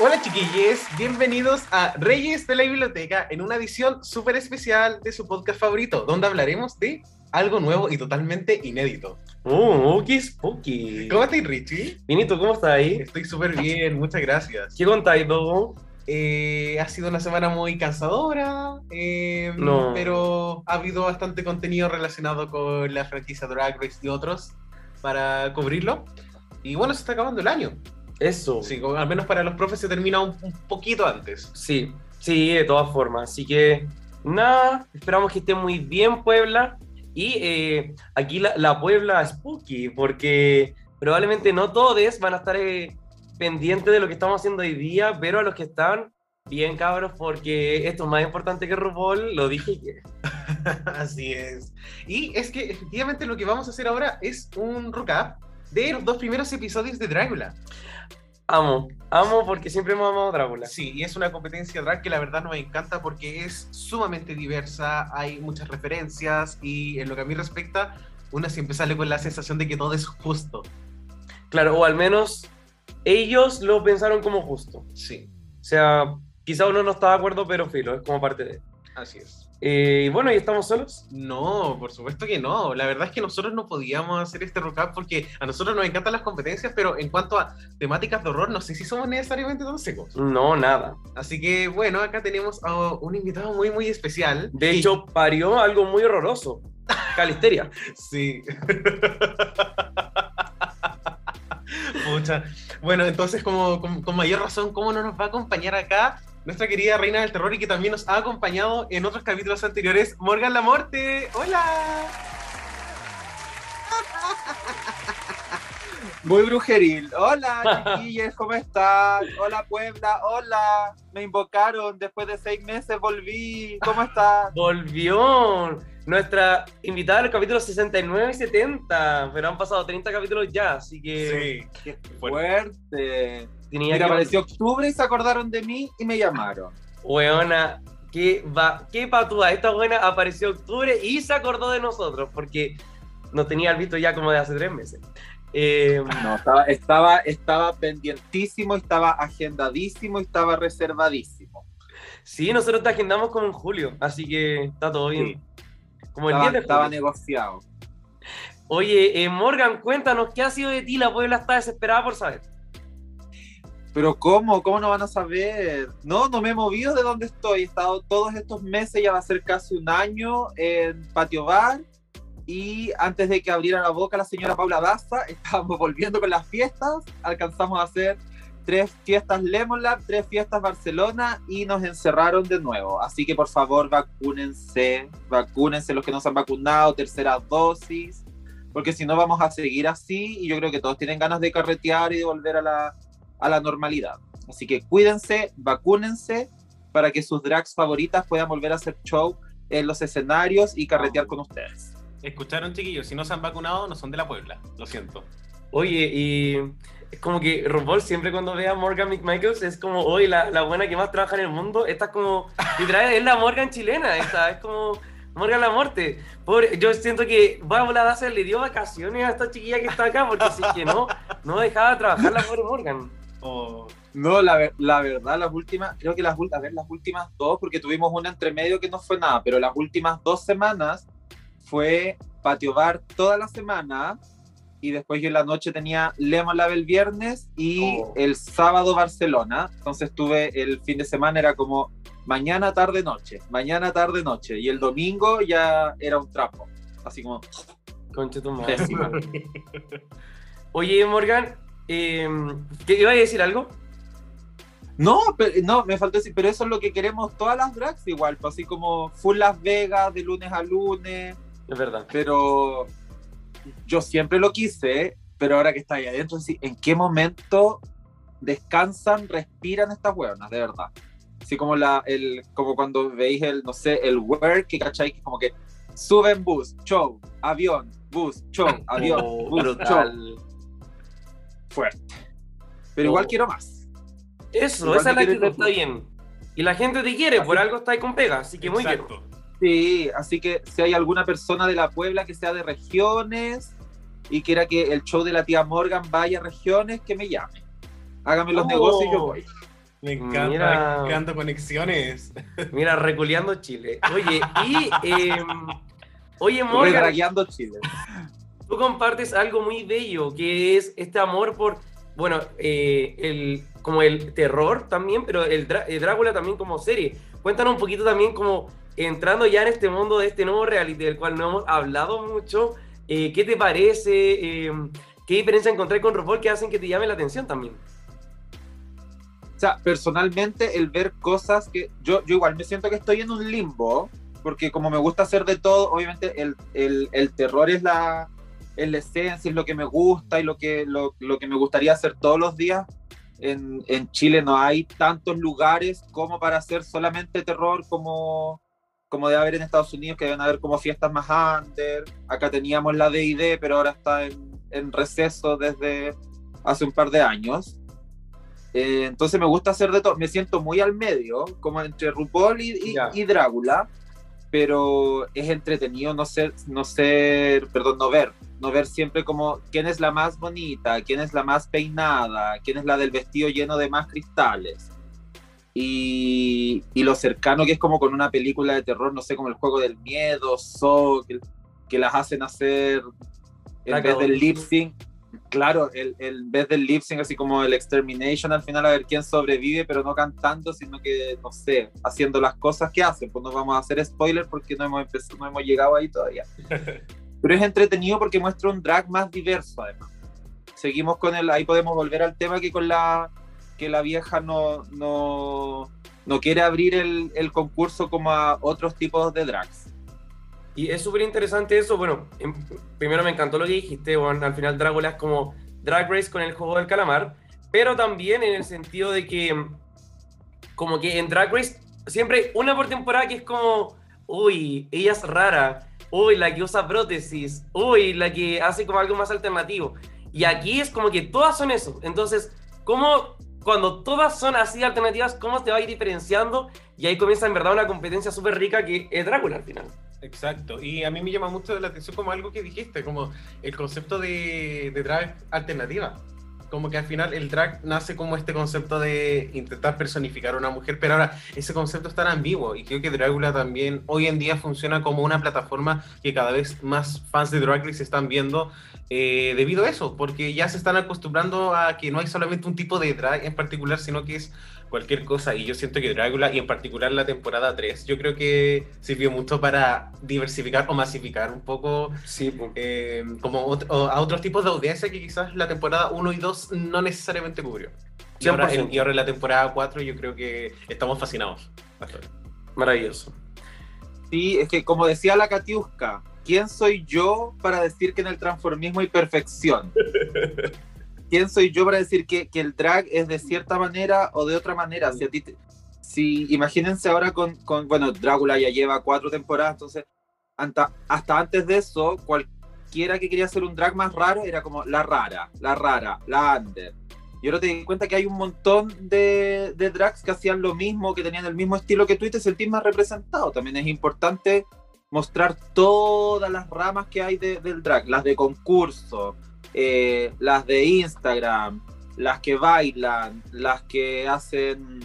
Hola chiquillos, bienvenidos a Reyes de la Biblioteca en una edición súper especial de su podcast favorito, donde hablaremos de algo nuevo y totalmente inédito. Oh, qué spooky. ¿Cómo estás, Richie? Vinito, ¿cómo estás ahí? Estoy súper bien, muchas gracias. ¿Qué contáis, Dogo? Eh, ha sido una semana muy cansadora, eh, No. pero ha habido bastante contenido relacionado con la franquicia Drag Race y otros para cubrirlo. Y bueno, se está acabando el año. Eso. Sí, al menos para los profes se termina un, un poquito antes. Sí, sí, de todas formas. Así que, nada, esperamos que esté muy bien Puebla. Y eh, aquí la, la Puebla Spooky, porque probablemente no todos van a estar eh, pendientes de lo que estamos haciendo hoy día, pero a los que están, bien cabros, porque esto es más importante que RuPaul, lo dije que... Así es. Y es que efectivamente lo que vamos a hacer ahora es un recap de los dos primeros episodios de Drácula. Amo, amo porque siempre hemos amado Drácula. Sí, y es una competencia drag que la verdad nos encanta porque es sumamente diversa, hay muchas referencias y en lo que a mí respecta, uno siempre sale con la sensación de que todo es justo. Claro, o al menos ellos lo pensaron como justo. Sí, O sea, quizá uno no está de acuerdo, pero filo, es como parte de... así es. Eh, y bueno, ¿y estamos solos? No, por supuesto que no. La verdad es que nosotros no podíamos hacer este recap porque a nosotros nos encantan las competencias, pero en cuanto a temáticas de horror, no sé si somos necesariamente tan secos. No, nada. Así que bueno, acá tenemos a un invitado muy, muy especial. De Y- hecho, parió algo muy horroroso. Calisteria. Sí. Pucha. Bueno, entonces, como, con, con mayor razón, ¿cómo no nos va a acompañar acá nuestra querida reina del terror y que también nos ha acompañado en otros capítulos anteriores, Morgan Lamorte? ¡Hola! Muy brujeril. Hola, chiquillos, ¿cómo están? Hola, Puebla. Hola. Me invocaron. Después de seis meses volví. ¿Cómo están? Volvió nuestra invitada al capítulo 69 y 70. Pero han pasado 30 capítulos ya, así que Sí. Qué Fuerte. fuerte. tenía Mira, que. apareció octubre y se acordaron de mí y me llamaron. Weona, qué, va, qué patúa. Esta buena apareció octubre y se acordó de nosotros porque nos tenía visto ya como de hace tres meses. Eh, No, estaba, estaba, estaba pendientísimo, estaba agendadísimo, estaba reservadísimo. sí, nosotros te agendamos como en julio, así que está todo bien. Como el Estaba, 10 de estaba negociado. Oye, eh, Morgan, cuéntanos, ¿qué ha sido de ti? La Puebla está desesperada por saber. Pero ¿cómo? ¿Cómo no van a saber? No, no me he movido de donde estoy. He estado todos estos meses, ya va a ser casi un año en Patio Bar. Y antes de que abriera la boca la señora Paula Daza, estábamos volviendo con las fiestas. Alcanzamos a hacer tres fiestas Lemon Lab, tres fiestas Barcelona y nos encerraron de nuevo. Así que por favor vacúnense, vacúnense los que no se han vacunado, tercera dosis, porque si no vamos a seguir así y yo creo que todos tienen ganas de carretear y de volver a la, a la normalidad. Así que cuídense, vacúnense para que sus drags favoritas puedan volver a hacer show en los escenarios y carretear con ustedes. Escucharon, chiquillos, si no se han vacunado, no son de la Puebla. Lo siento. Oye, y es como que RuPaul siempre cuando ve a Morgan McMichaels es como, hoy la, la buena que más trabaja en el mundo. Esta es como, literal, es la Morgan chilena. Esta es como Morgan la muerte. Pobre, yo siento que Bárbara Daza le dio vacaciones a esta chiquilla que está acá, porque si es que no, no dejaba de trabajar la pobre Morgan. Oh, No, la, la verdad, las últimas, creo que las, a ver, las últimas dos, porque tuvimos una entre medio que no fue nada, pero las últimas dos semanas fue patio bar toda la semana y después yo en la noche tenía Lemon Lab el viernes y Oh. el sábado Barcelona. Entonces tuve el fin de semana, era como mañana, tarde, noche, mañana, tarde, noche. Y el domingo ya era un trapo. Así como, Concha tu madre. pésimo. Oye, Morgan, eh, ¿qué iba a decir algo? No, pero, no, me faltó decir, pero eso es lo que queremos todas las drags igual, pues así como full Las Vegas de lunes a lunes, Es verdad. pero yo siempre lo quise, pero ahora que está ahí adentro, ¿en qué momento descansan, respiran estas hueonas, de verdad? Así como la, el, como cuando veis el, no sé, el work, que cachai, que como que suben bus, show, avión, bus, show, avión, Oh, bus, show. brutal. Fuerte. Pero igual Oh. quiero más. Eso, Igual esa es la actitud, está bien. Y la gente te quiere, por algo está ahí con pega, así que muy bien. Sí, así que si hay alguna persona de la Puebla que sea de regiones y quiera que el show de la tía Morgan vaya a regiones, que me llame. Hágame los Oh. negocios y yo voy. Me encanta Mira. creando conexiones. Mira, reculeando Chile. Oye, y. em, oye, Morgan, Chile. tú compartes algo muy bello, que es este amor por. Bueno, eh, el, como el terror también, pero el, el Drácula también como serie. Cuéntanos un poquito también como entrando ya en este mundo de este nuevo reality del cual no hemos hablado mucho. eh, ¿Qué te parece? Em, ¿Qué diferencia encontré con RuPaul que hacen que te llame la atención también? O sea, personalmente el ver cosas que yo, yo igual me siento que estoy en un limbo, porque como me gusta hacer de todo, obviamente el, el, el terror es la, es la esencia, es lo que me gusta y lo que, lo, lo que me gustaría hacer todos los días. En, en Chile no hay tantos lugares como para hacer solamente terror como, como debe haber en Estados Unidos, que deben haber como fiestas más under. Acá teníamos la D&D, pero ahora está en, en receso desde hace un par de años. Eh, entonces me gusta hacer de todo. Me siento muy al medio, como entre RuPaul y, y- y Drácula, pero es entretenido no ser, no ser, perdón, no ver, no ver siempre como quién es la más bonita, quién es la más peinada, quién es la del vestido lleno de más cristales. Y, y lo cercano que es como con una película de terror, no sé, como el juego del miedo, So, que, que las hacen hacer en La vez del lip sync. Claro, el, el- vez del lip sync, así como el extermination, al final a ver quién sobrevive, pero no cantando, sino que, no sé, haciendo las cosas que hacen. Pues no vamos a hacer spoiler porque no hemos, empezado, no hemos llegado ahí todavía. Pero es entretenido porque muestra un drag más diverso, además. Seguimos con el, ahí podemos volver al tema que con la, que la vieja no, no, no quiere abrir el, concurso como a otros tipos de drags. Y es súper interesante eso. Bueno, em- primero me encantó lo que dijiste. Bueno, al final Drácula es como Drag Race con el juego del calamar. Pero también en el sentido de que, em, como que en Drag Race, siempre una por temporada que es como, uy, ella es rara. Uy, la que usa prótesis. Uy, la que hace como algo más alternativo. Y aquí es como que todas son eso. Entonces, ¿cómo, cuando todas son así alternativas, cómo te va a ir diferenciando? Y ahí comienza en verdad una competencia súper rica que es Drácula al final. Exacto, y a mí me llama mucho la atención como algo que dijiste, como el concepto de, de drag alternativa. Como que al final el drag nace como este concepto de intentar personificar a una mujer, pero ahora ese concepto es tan ambiguo y creo que Drácula también hoy en día funciona como una plataforma que cada vez más fans de Drag Race están viendo eh, debido a eso, porque ya se están acostumbrando a que no hay solamente un tipo de drag en particular, sino que es cualquier cosa. Y yo siento que Drácula, y en particular la temporada 3, yo creo que sirvió mucho para diversificar o masificar un poco Sí, pues. eh, como ot- o a otros tipos de audiencia que quizás la temporada 1 y 2 no necesariamente cubrió. Y ahora, 100%. en, y ahora en la temporada 4 yo creo que estamos fascinados. Maravilloso. Sí, es que como decía la Katiuska, ¿quién soy yo para decir que en el transformismo hay perfección? ¿Quién soy yo para decir que, que el drag es de cierta manera o de otra manera? Si a ti te- si, imagínense ahora con, con, bueno, Drácula ya lleva cuatro temporadas, entonces anta- hasta antes de eso, cualquiera que quería hacer un drag más raro era como la rara, la rara, la under. Y ahora te di cuenta que hay un montón de, de drags que hacían lo mismo, que tenían el mismo estilo que tú y te sentís más representado. También es importante mostrar todas las ramas que hay de- del drag, las de concurso, eh, las de Instagram, las que bailan, las que hacen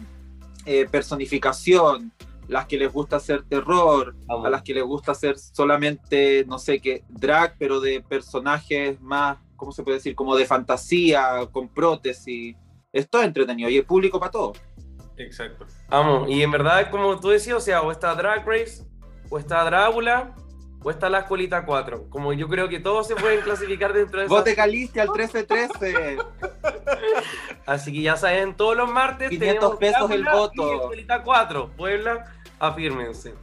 eh, personificación, las que les gusta hacer terror, a las que les gusta hacer solamente, no sé qué, drag, pero de personajes más, ¿cómo se puede decir? Como de fantasía, con prótesis. Esto es entretenido y el público para todo. Exacto. Vamos, y en verdad, como tú decías, o sea, o está Drag Race, o está Drácula, o está la Escolita 4. Como yo creo que todos se pueden clasificar dentro de Vote eso. Caliste al 1313. Así que ya saben, todos los martes 500 tenemos pesos el Drácula voto. y Escolita 4. Puebla, afírmense.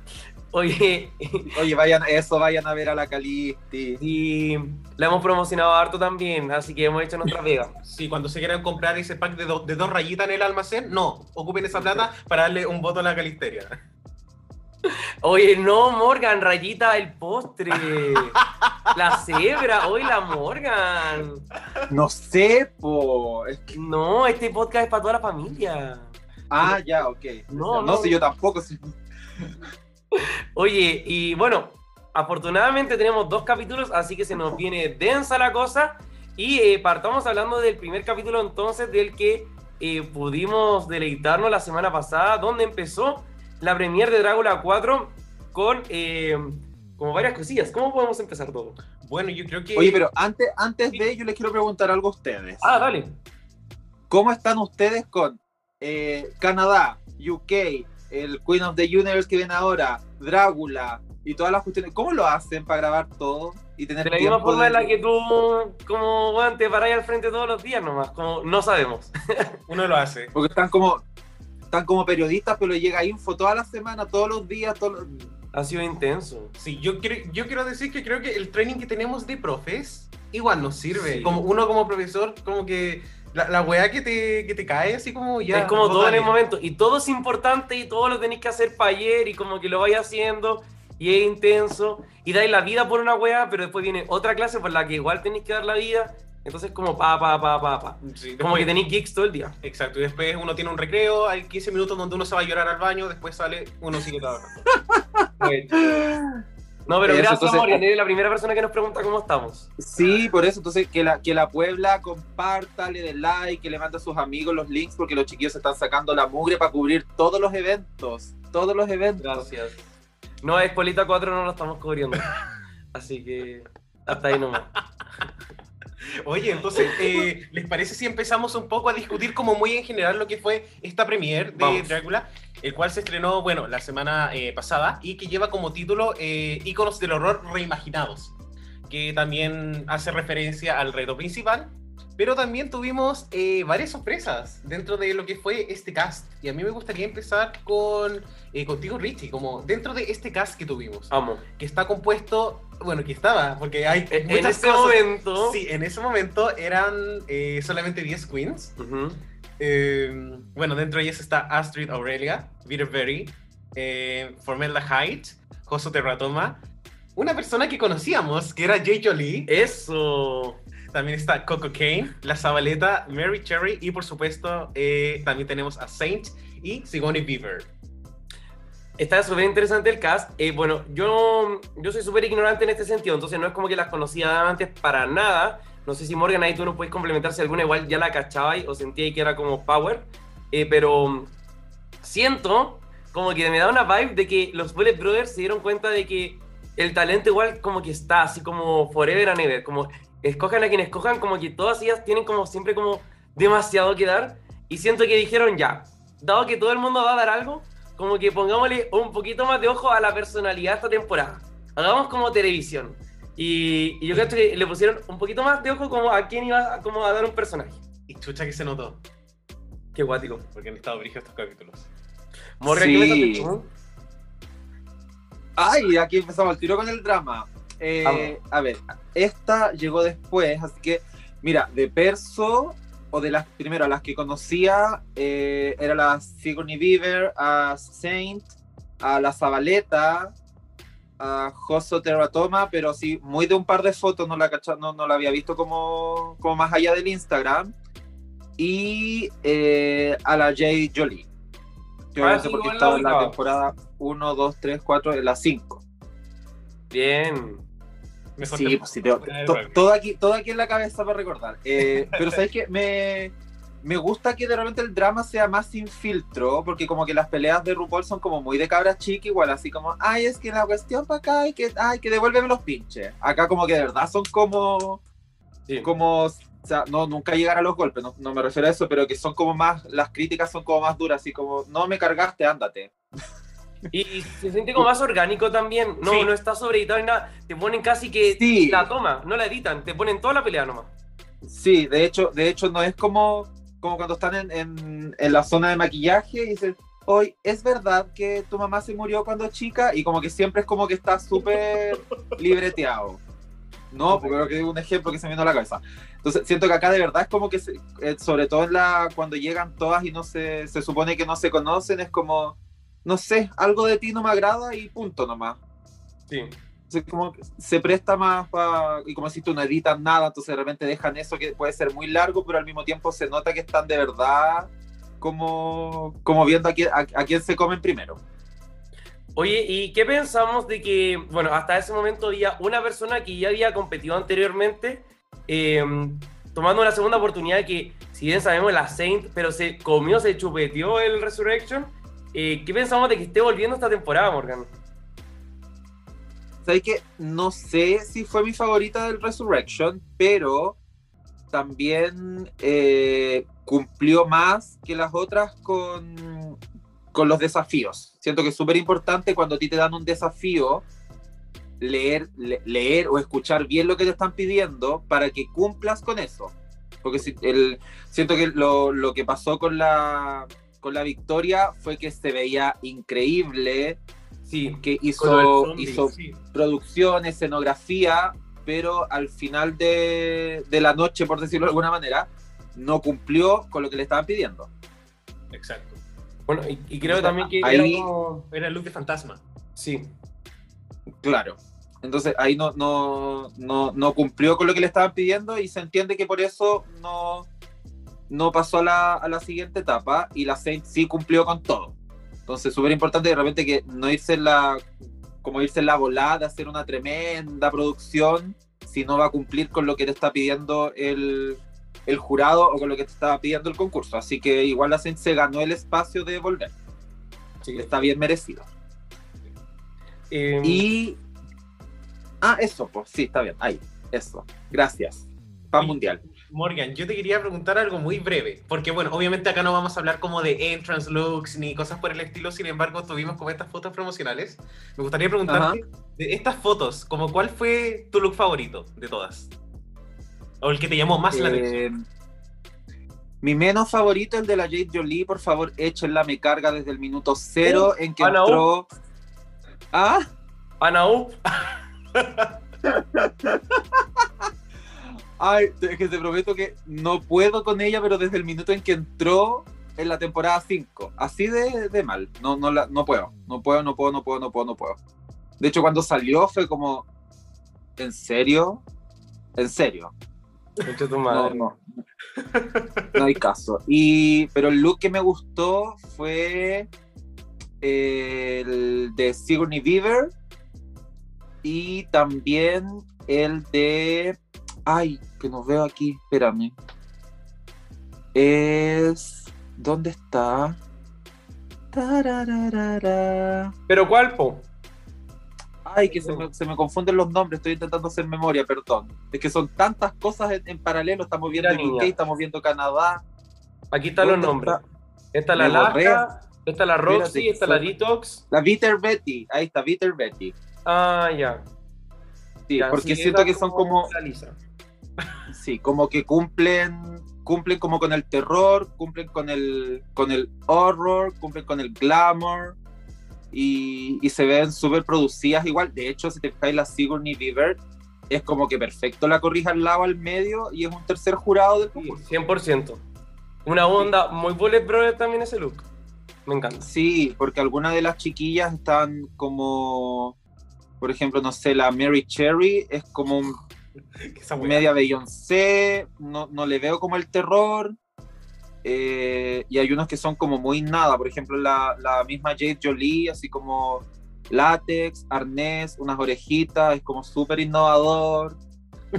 Oye, Oye, vayan, eso, vayan a ver a la Calisti. y la hemos promocionado harto también, así que hemos hecho nuestra pega. Sí, cuando se quieran comprar ese pack de, do- de dos rayitas en el almacén, no, ocupen esa plata para darle un voto a la calisteria. Oye, no, Morgan, rayita el postre. La cebra, hoy la Morgan. No sé, po. Es que- No, este podcast es para toda la familia. Ah, ya, ok. No, No, no. sé, yo tampoco. sí. Oye, y bueno, afortunadamente tenemos dos capítulos, así que se nos viene densa la cosa. Y eh, partamos hablando del primer capítulo entonces, del que eh, pudimos deleitarnos la semana pasada, donde empezó la premiere de Drácula 4 con eh, como varias cosillas. ¿Cómo podemos empezar todo? Bueno, yo creo que. Oye, pero antes, antes de ello les quiero preguntar algo a ustedes. Ah, dale. ¿Cómo están ustedes con eh, Canadá, UK, el Queen of the Universe que viene ahora, Drácula y todas las cuestiones? ¿Cómo lo hacen para grabar todo y tener De la misma forma de- en la que tú, como, bueno, te paráis al frente todos los días nomás, como no sabemos. Uno lo hace. Porque están como, están como periodistas, pero llega info toda la semana, todos los días, todos los- Ha sido intenso. Sí, yo, quiero- yo quiero decir que creo que el training que tenemos de profes igual nos sirve. Sí. Como uno como profesor, como que la, la weá que te, que te cae así como ya. es como todo en el momento. Y todo es importante y todo lo tenéis que hacer para ayer y como que lo vais haciendo y es intenso. Y dais la vida por una wea, pero después viene otra clase por la que igual tenéis que dar la vida. Entonces como pa, pa, pa, pa, pa. Sí, Como que tenéis gigs todo el día. Exacto, y después uno tiene un recreo, hay 15 minutos donde uno se va a llorar al baño, después sale, uno sigue trabajando. No, pero Eso, gracias, entonces- Morgan. Eres la primera persona que nos pregunta cómo estamos. Sí, por eso, entonces que la, que la Puebla comparta, le dé like, que le mande a sus amigos los links, porque los chiquillos se están sacando la mugre para cubrir todos los eventos. Todos los eventos. Gracias. No, Espolita 4 no lo estamos cubriendo. Así que hasta ahí nomás. Oye, entonces, eh, ¿les parece si empezamos un poco a discutir como muy en general lo que fue esta premiere de Vamos. Drácula, el cual se estrenó, bueno, la semana eh, pasada y que lleva como título eh, Íconos del Horror Reimaginados, que también hace referencia al reto principal, pero también tuvimos eh, varias sorpresas dentro de lo que fue este cast. Y a mí me gustaría empezar con eh, contigo, Richie, como dentro de este cast que tuvimos, Vamos. que está compuesto, bueno, que estaba, porque hay En muchas este cosas. momento. Sí, en ese momento eran eh, solamente 10 queens. Ujú. Eh, bueno, dentro de ellas está Astrid Aurelia, Peter Berry, eh, Formelda Hyde, Joso Terratoma, una persona que conocíamos, que era Jay Jolie. Eso. También está Coco Kane, La Zabaleta, Mary Cherry y por supuesto eh, también tenemos a Saint y Sigourney Beaver. Está súper interesante el cast. Eh, bueno, yo, yo soy súper ignorante en este sentido, entonces no es como que las conocía antes para nada. No sé si Morgan ahí tú nos puedes complementar si alguna igual ya la cachabais o sentíais que era como Power. Eh, pero siento como que me da una vibe de que los Bullet Brothers se dieron cuenta de que el talento igual como que está así como forever and ever. Como escojan a quien escojan, como que todas ellas tienen como siempre como demasiado que dar. Y siento que dijeron ya, dado que todo el mundo va a dar algo, como que pongámosle un poquito más de ojo a la personalidad esta temporada. Hagamos como televisión. Y, y yo creo que le pusieron un poquito más de ojo como a quién iba a, como a dar un personaje. Y chucha que se notó, Qué guático. porque han estado brígidos estos capítulos. Morgan, Sí. ¿qué me? Ay, aquí empezamos el tiro con el drama. Eh, a ver, esta llegó después, así que, mira, de Perso, o de las, primero, las que conocía, eh, era la Sigourney Beaver, a Saint, a la Zabaleta, a Joso Terratoma, pero sí, muy de un par de fotos, no la, no, no la había visto como, como más allá del Instagram. Y eh, a la Jay Jolie. Que Ah, sí, porque estaba en la temporada 1, 2, 3, 4, en la 5. Bien. Mejor Sí, pues sí, te- Eh, to- todo, aquí, todo aquí en la cabeza para recordar. Eh, pero sabes que me, me gusta que de repente el drama sea más sin filtro, porque como que las peleas de RuPaul son como muy de cabra chica, igual así como, ay, es que la cuestión para acá, y que, ay, que devuélveme los pinches. Acá como que de verdad son como, Sí. como, o sea, no, nunca llegar a los golpes, no, no me refiero a eso, pero que son como más, las críticas son como más duras, así como, no me cargaste, ándate. Y, se siente como más orgánico también. No, Sí. no está sobreeditado ni nada. Te ponen casi que Sí. la toma, no la editan. Te ponen toda la pelea nomás. Sí, de hecho, de hecho no es como, como cuando están en, en, en la zona de maquillaje y dicen, hoy, ¿es verdad que tu mamá se murió cuando chica? Y como que siempre es como que está súper libreteado. No, porque creo que es un ejemplo que se me vino a la cabeza. Entonces, siento que acá de verdad es como que, se- eh, sobre todo en la, cuando llegan todas y no se, se supone que no se conocen, es como, no sé, algo de ti no me agrada y punto nomás. Sí. Entonces, como se presta más para, y como si tú no editan nada, entonces de repente dejan eso que puede ser muy largo, pero al mismo tiempo se nota que están de verdad como, como viendo a quién, a, a quién se comen primero. Oye, ¿y qué pensamos de que, bueno, hasta ese momento había una persona que ya había competido anteriormente, eh, tomando una segunda oportunidad que, si bien sabemos, la Saint, pero se comió, se chupeteó el Resurrection? Eh, ¿Qué pensamos de que esté volviendo esta temporada, Morgan? ¿Sabes que No sé si fue mi favorita del Resurrection, pero también eh, cumplió más que las otras con, con los desafíos. Siento que es súper importante cuando a ti te dan un desafío, leer, le- leer o escuchar bien lo que te están pidiendo para que cumplas con eso. Porque si el, siento que lo, lo que pasó con la, con la victoria fue que se veía increíble, Sí, que hizo, zombie, hizo sí. producción, escenografía, pero al final de, de la noche, por decirlo de alguna manera, no cumplió con lo que le estaban pidiendo. Exacto. Bueno, y, y creo O sea, también que ahí- era como- Era el look de fantasma. Sí, Claro. Entonces ahí no, no, no, no cumplió con lo que le estaban pidiendo y se entiende que por eso no, no pasó a la, a la siguiente etapa y la Saint sí cumplió con todo. Entonces súper importante de repente que no irse en la, como irse en la volada, de hacer una tremenda producción si no va a cumplir con lo que te está pidiendo el, el jurado o con lo que te estaba pidiendo el concurso. Así que igual la Saint se ganó el espacio de volver. sí. Está bien merecido. Eh, Y. Ah, eso, pues sí, está bien. Ahí, eso. Gracias. Pan mundial. Morgan, yo te quería preguntar algo muy breve, porque bueno, obviamente acá no vamos a hablar como de entrance looks ni cosas por el estilo, sin embargo tuvimos como estas fotos promocionales. Me gustaría preguntarte, de estas fotos, como cuál fue tu look favorito de todas? O el que te llamó más la atención. Eh, mi menos favorito, el de la Jade Jolie, por favor, échenla, me carga desde el minuto cero en que Ana, entró. Ah, Anaú, ay, es que te prometo que no puedo con ella, pero desde el minuto en que entró en la temporada 5, así de, de mal, no, no, la- no puedo, no puedo, no puedo, no puedo, no puedo, no puedo. De hecho, cuando salió fue como, ¿en serio? ¿En serio? Concha tu No, madre. no. No hay caso. Y, pero el look que me gustó fue el de Sigourney Beaver y también el de. Ay, que no veo aquí, espérame. Es. ¿Dónde está? Tarararara. ¿Pero cuál, po? Ay, que se me, se me confunden los nombres, estoy intentando hacer memoria, perdón. Es que son tantas cosas en, en paralelo, estamos viendo Mira, UK, estamos viendo Canadá. Aquí están los ¿Dónde nombres. está? Esta es la Me borré. Laja, esta es la Roxy, Espérate, esta es la Detox. La Bitter Betty, ahí está, Bitter Betty. Ah, ya. Sí, Ya, porque siento que son como, Lisa. Sí, como que cumplen, cumplen como con el terror, cumplen con el, con el horror, cumplen con el glamour y, y se ven súper producidas igual. De hecho, si te fijáis, la Sigourney Beaver es como que perfecto la corrija al lado, al medio y es un tercer jurado del concurso. 100%. Una onda muy bullet brother también ese look. Me encanta. Sí, porque algunas de las chiquillas están como, por ejemplo, no sé, la Mary Cherry es como un. media Beyoncé, no, no le veo como el terror. eh, y hay unos que son como muy nada, por ejemplo, la, la misma Jade Jolie, así como látex, arnés, unas orejitas, es como súper innovador.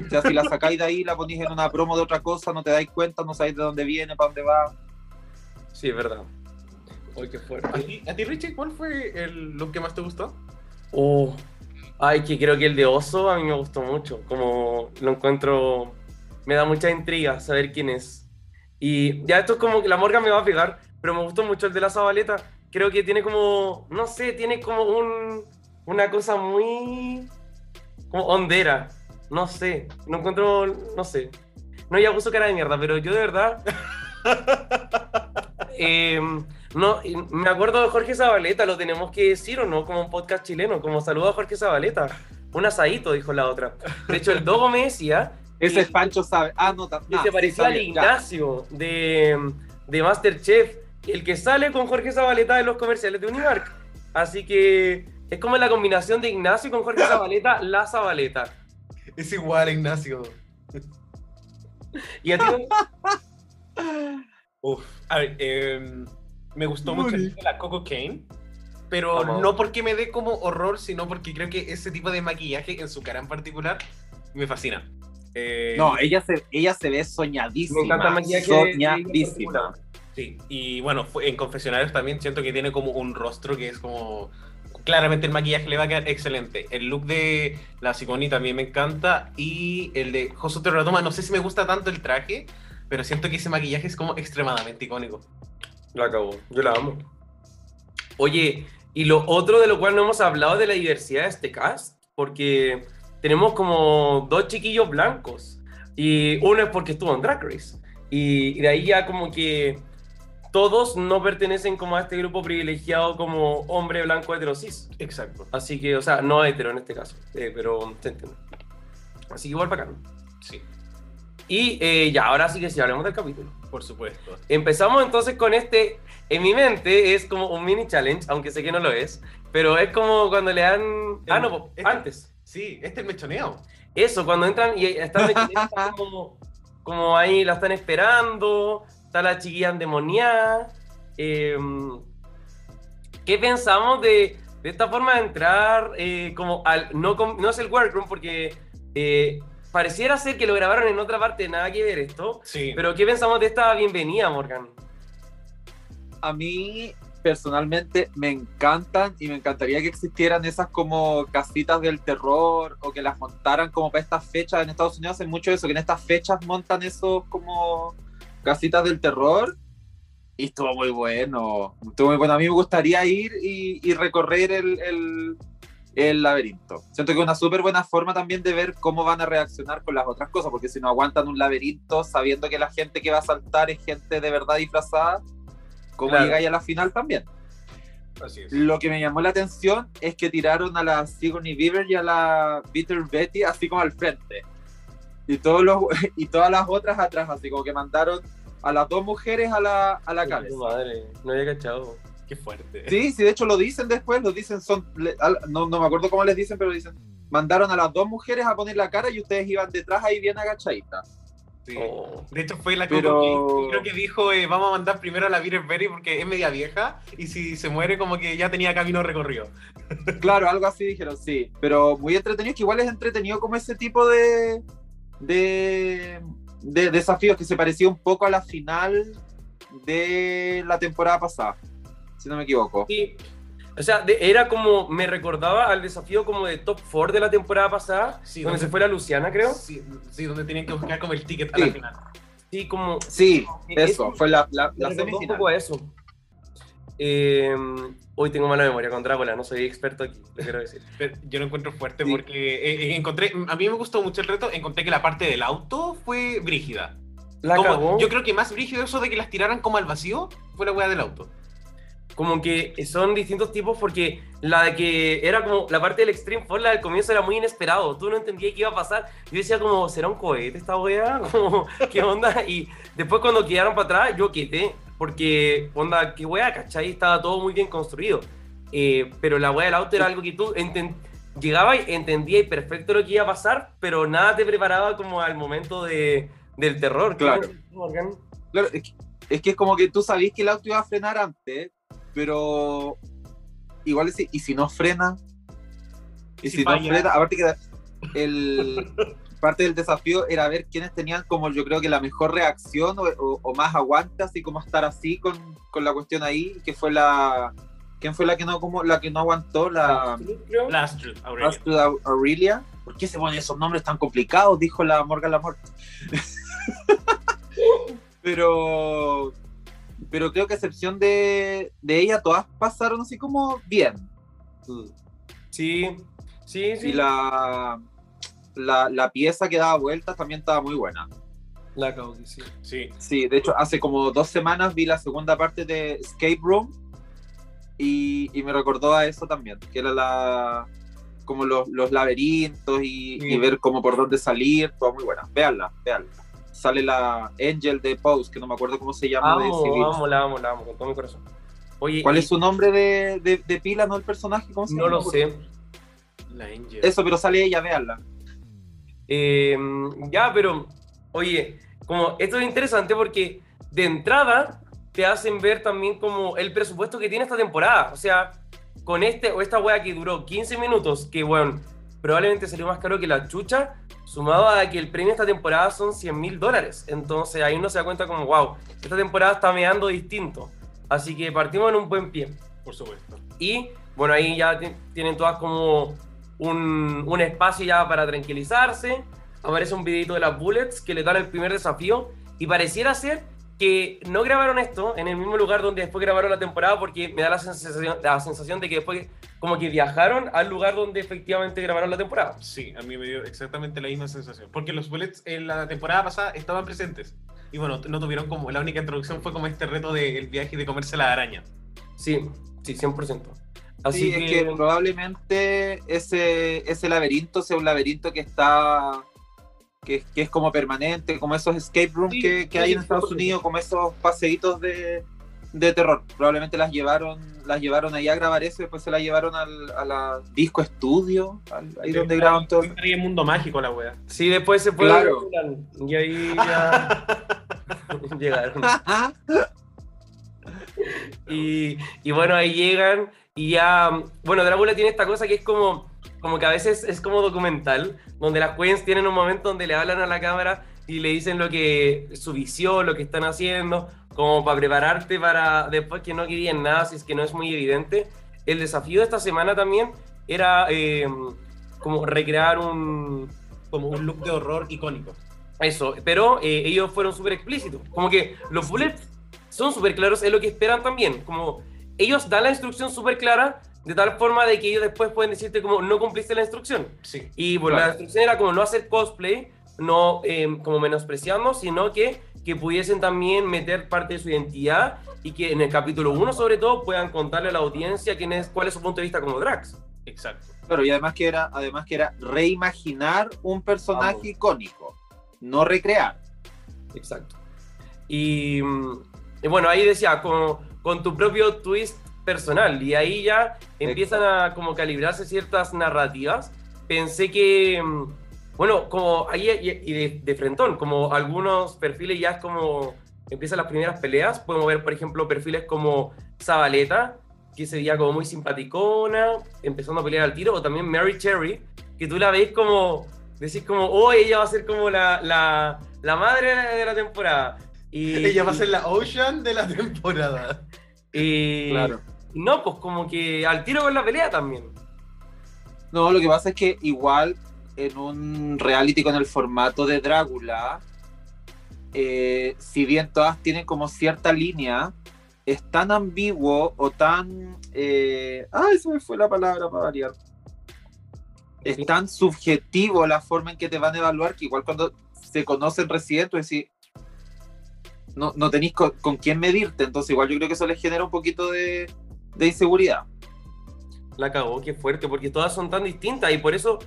O sea, si la sacáis de ahí, la ponéis en una promo de otra cosa, no te dais cuenta, no sabéis de dónde viene, para dónde va. Sí, es verdad. Uy, qué ¿A fuerte. ti, a ti, Richie, cuál fue el look que más te gustó? Oh, ay, que creo que el de oso a mí me gustó mucho. Como lo encuentro, me da mucha intriga saber quién es. Y ya esto es como que la morga me va a pegar, pero me gustó mucho el de la Zabaleta. Creo que tiene como, no sé, tiene como un, una cosa muy como hondera. No sé, no encuentro, no sé. No, ya puso cara de mierda, pero yo de verdad. eh, No, y me acuerdo de Jorge Zabaleta, lo tenemos que decir o no, como un podcast chileno, como saludo a Jorge Zabaleta. Un asadito, dijo la otra. De hecho, el Dogo me decía Ese es Pancho sabe. Ah, no, ta- que ah, se sí parecía al Ignacio de, de Masterchef, el que sale con Jorge Zabaleta de los comerciales de Unimark. Así que es como la combinación de Ignacio con Jorge Zabaleta, la Zabaleta. Es igual, Ignacio. Y a ti, Uf, a ver, em, me gustó mucho la Coco Kane, pero Vamos. no porque me dé como horror, sino porque creo que ese tipo de maquillaje en su cara en particular me fascina. Eh, No, ella se, ella se ve soñadísima. me encanta el maquillaje de- de- Soñadísima. Sí, y bueno, en confesionarios también siento que tiene como un rostro que es como... Claramente el maquillaje le va a quedar excelente. El look de la Siconi también me encanta. Y el de Josu Terratoma, no sé si me gusta tanto el traje, pero siento que ese maquillaje es como extremadamente icónico. La acabó, yo la amo. Oye, y lo otro de lo cual no hemos hablado de la diversidad de este cast, porque tenemos como dos chiquillos blancos, y uno es porque estuvo en Drag Race, y, y de ahí ya como que todos no pertenecen como a este grupo privilegiado como hombre blanco heterosis. Exacto. Así que, o sea, no hetero en este caso, eh, pero se entiende. Así que igual bacán. Sí, Y eh, ya, ahora sí que sí, hablemos del capítulo. por supuesto. Empezamos entonces con este, en mi mente es como un mini challenge, aunque sé que no lo es, pero es como cuando le dan... Ah, no, po, Este- antes. Sí, este es el mechoneo. Eso, cuando entran y están metidos como, como ahí, la están esperando, está la chiquilla endemoniada. eh, ¿Qué pensamos de, de esta forma de entrar eh, como al... No, no es el workroom porque eh, pareciera ser que lo grabaron en otra parte, nada que ver esto. Sí. Pero ¿qué pensamos de esta bienvenida, Morgan? A mí, personalmente, me encantan y me encantaría que existieran esas como casitas del terror o que las montaran como para estas fechas. En Estados Unidos hacen mucho eso, que en estas fechas montan esos como casitas del terror. Y estuvo muy bueno. Estuvo muy bueno. A mí me gustaría ir y, y recorrer el, el- el laberinto. Siento que es una súper buena forma también de ver cómo van a reaccionar con las otras cosas, porque si no aguantan un laberinto sabiendo que la gente que va a saltar es gente de verdad disfrazada, ¿cómo Claro. llegáis a la final también? Así es. Lo que me llamó la atención es que tiraron a la Sigourney Beaver y a la Bitter Betty así como al frente. Y, todos los, y todas las otras atrás, así como que mandaron a las dos mujeres a la, a la cabeza. Madre, no había cachado. Qué fuerte. Sí, sí, de hecho lo dicen después, lo dicen, son, no, no me acuerdo cómo les dicen, pero dicen, mandaron a las dos mujeres a poner la cara y ustedes iban detrás ahí bien agachaditas. Sí. Oh. De hecho, fue la Pero- King, creo que dijo, eh, vamos a mandar primero a la Bitter Berry porque es media vieja y si se muere como que ya tenía camino recorrido. Claro, algo así dijeron, sí, pero muy entretenido, que igual es entretenido como ese tipo de, de, de desafíos que se parecía un poco a la final de la temporada pasada, si no me equivoco. Sí. O sea, de- era como, me recordaba al desafío como de Top 4 de la temporada pasada, Sí, donde donde- se fue la Luciana, creo. Sí, sí, donde tenían que buscar como el ticket a Sí. la final. Sí, como... Sí, eso, eso- fue la, la, me la recordó un semifinal. poco a eso. Eh, hoy tengo mala memoria con Drácula, no soy experto aquí, lo quiero decir. Pero Yo lo encuentro fuerte Sí. porque eh, eh, encontré, a mí me gustó mucho el reto, encontré que la parte del auto fue brígida. La Como- yo creo que más brígido eso de que las tiraran como al vacío fue la weá del auto. Como que son distintos tipos porque la de que era como la parte del Extreme Fall, la del comienzo era muy inesperado. Tú no entendías qué iba a pasar. Yo decía como, ¿será un cohete esta wea? Como, ¿qué onda? Y después cuando quedaron para atrás, yo quedé. Porque, onda, qué wea, ¿cachai? Estaba todo muy bien construido. Eh, pero la wea del auto era algo que tú llegabas y entendías perfecto lo que iba a pasar, pero nada te preparaba como al momento de, del terror. ¿Qué Claro. Claro, es que, es que es como que tú sabías que el auto iba a frenar antes, pero igual es, y si no frena, y Si si, no frena, aparte que el parte del desafío era ver quiénes tenían como yo creo que la mejor reacción o, o- o más aguante, así como estar así con, con la cuestión ahí, que fue la ¿quién fue la que no como la que no aguantó? La Creo. Last Truth, Aurelia. Aurelia. ¿Por qué se ponen esos nombres tan complicados? Dijo la Morgan Lamort. pero, pero creo que a excepción de, de ella, todas pasaron así como bien. Sí, sí, sí. Y la, la, la pieza que daba vueltas también estaba muy buena. La que sí. Sí. Sí, de hecho, hace como dos semanas vi la segunda parte de Escape Room y, y me recordó a eso también, que era la como los, los laberintos y, Sí. y ver cómo por dónde salir, todo muy buena. Veanla, veanla. Sale la Angel de Pose, que no me acuerdo cómo se llama de Amo, civil. amo, la amo, la amo, con todo mi corazón. Oye, ¿Cuál y- es su nombre de, de, de pila, no el personaje? ¿Cómo se No llama? lo sé. La Angel. Eso, pero sale ella, véanla. Eh, ya, pero, oye, como esto es interesante porque de entrada te hacen ver también como el presupuesto que tiene esta temporada. O sea, con este o esta wea que duró 15 minutos, que bueno, probablemente salió más caro que la chucha, sumado a que el premio esta temporada son 100 mil dólares. Entonces ahí uno se da cuenta como, wow, esta temporada está meando distinto. Así que partimos en un buen pie. Por supuesto. Y bueno, ahí ya ti- tienen todas como un, un espacio ya para tranquilizarse. Aparece un videito de las Bullets que le dan el primer desafío. Y pareciera ser que no grabaron esto en el mismo lugar donde después grabaron la temporada porque me da la sensación, la sensación de que después como que viajaron al lugar donde efectivamente grabaron la temporada. Sí, a mí me dio exactamente la misma sensación. Porque los bullets en la temporada pasada estaban presentes. Y bueno, no tuvieron como. La única introducción fue como este reto del viaje de comerse la araña. Sí, sí, 100%. Así Sí, que, es que probablemente ese, ese laberinto sea un laberinto que está. Que, que es como permanente, como esos escape rooms Sí, que, que hay en Estados. Unidos, como esos paseitos de, de terror. Probablemente las llevaron las llevaron ahí a grabar eso después se las llevaron al, a la disco estudio, al- ahí donde graban todo. Ahí en mundo mágico la wea. sí, después se fue Claro. y ahí ya llegaron. Y, y bueno, ahí llegan y ya, bueno, Drácula tiene esta cosa que es como, como que a veces es como documental, donde las queens tienen un momento donde le hablan a la cámara y le dicen lo que, su visión, lo que están haciendo, como para prepararte para después que no querían nada, si es que no es muy evidente. El desafío de esta semana también era eh, como recrear un, Como un look de horror icónico. eso, pero eh, ellos fueron súper explícitos. Como que los bullets son súper claros, es lo que esperan también. Como ellos dan la instrucción súper clara, de tal forma de que ellos después pueden decirte como no cumpliste la instrucción. Sí. Y bueno, Claro. la instrucción era como no hacer cosplay, no eh, como menospreciando, sino que, que pudiesen también meter parte de su identidad y que en el capítulo 1 sobre todo puedan contarle a la audiencia quién es, cuál es su punto de vista como Drax. Exacto. Claro, y además que era, además que era reimaginar un personaje Vamos. icónico, no recrear. Exacto. Y, y bueno, ahí decía, con, con tu propio twist personal, y ahí ya empiezan a como calibrarse ciertas narrativas. Pensé que, mm, bueno, como ahí y, de, de frentón, como algunos perfiles ya es como empiezan las primeras peleas, podemos ver, por ejemplo, perfiles como Zabaleta, que se veía como muy simpaticona, empezando a pelear al tiro, o también Mary Cherry, que tú la ves como, decís como, oh, ella va a ser como la, la, la madre de la temporada. Y, Ella va a ser la Ocean de la temporada. y- No, pues como que al tiro con la pelea también. No, lo que pasa es que igual en un reality con el formato de Drácula, eh, si bien todas tienen como cierta línea, es tan ambiguo o tan... Eh, ay, se me fue la palabra para variar. Es tan subjetivo la forma en que te van a evaluar que igual cuando se conocen recién, tú decís, no, no tenéis con, con quién medirte, entonces igual yo creo que eso les genera un poquito de, de inseguridad. La cagó, qué fuerte, porque todas son tan distintas y por eso,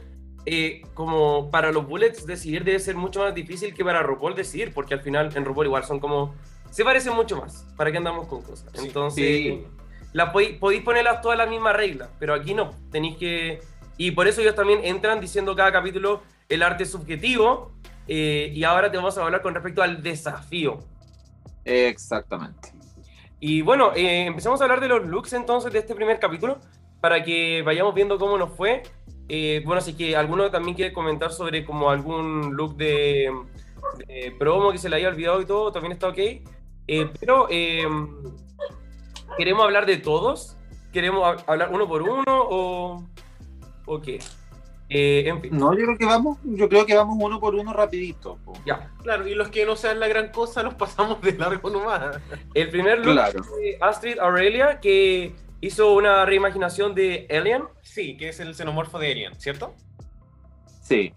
eh, como para los Bullets decidir debe ser mucho más difícil que para RuPaul decidir, porque al final en RuPaul igual son como. Se parecen mucho más. ¿Para qué andamos con cosas? Sí, Entonces, sí. la podéis, podéis ponerlas todas las mismas reglas, pero aquí no. Tenéis que. Y por eso ellos también entran diciendo cada capítulo el arte subjetivo. eh, y ahora te vamos a hablar con respecto al desafío. Exactamente. Y bueno, eh, empezamos a hablar de los looks entonces de este primer capítulo para que vayamos viendo cómo nos fue. Eh, bueno, así que alguno también quiere comentar sobre como algún look de, de promo que se le haya olvidado y todo, también está ok. Eh, pero eh, queremos hablar de todos, queremos hab- hablar uno por uno o, o qué. Eh, en fin, No, yo creo que vamos, yo creo que vamos uno por uno rapidito. po. ya. Claro, y los que no sean la gran cosa los pasamos de largo nomás. El primer look Claro. de Astrid Aurelia que hizo una reimaginación de Alien. Sí, que es el xenomorfo de Alien, ¿cierto? Sí.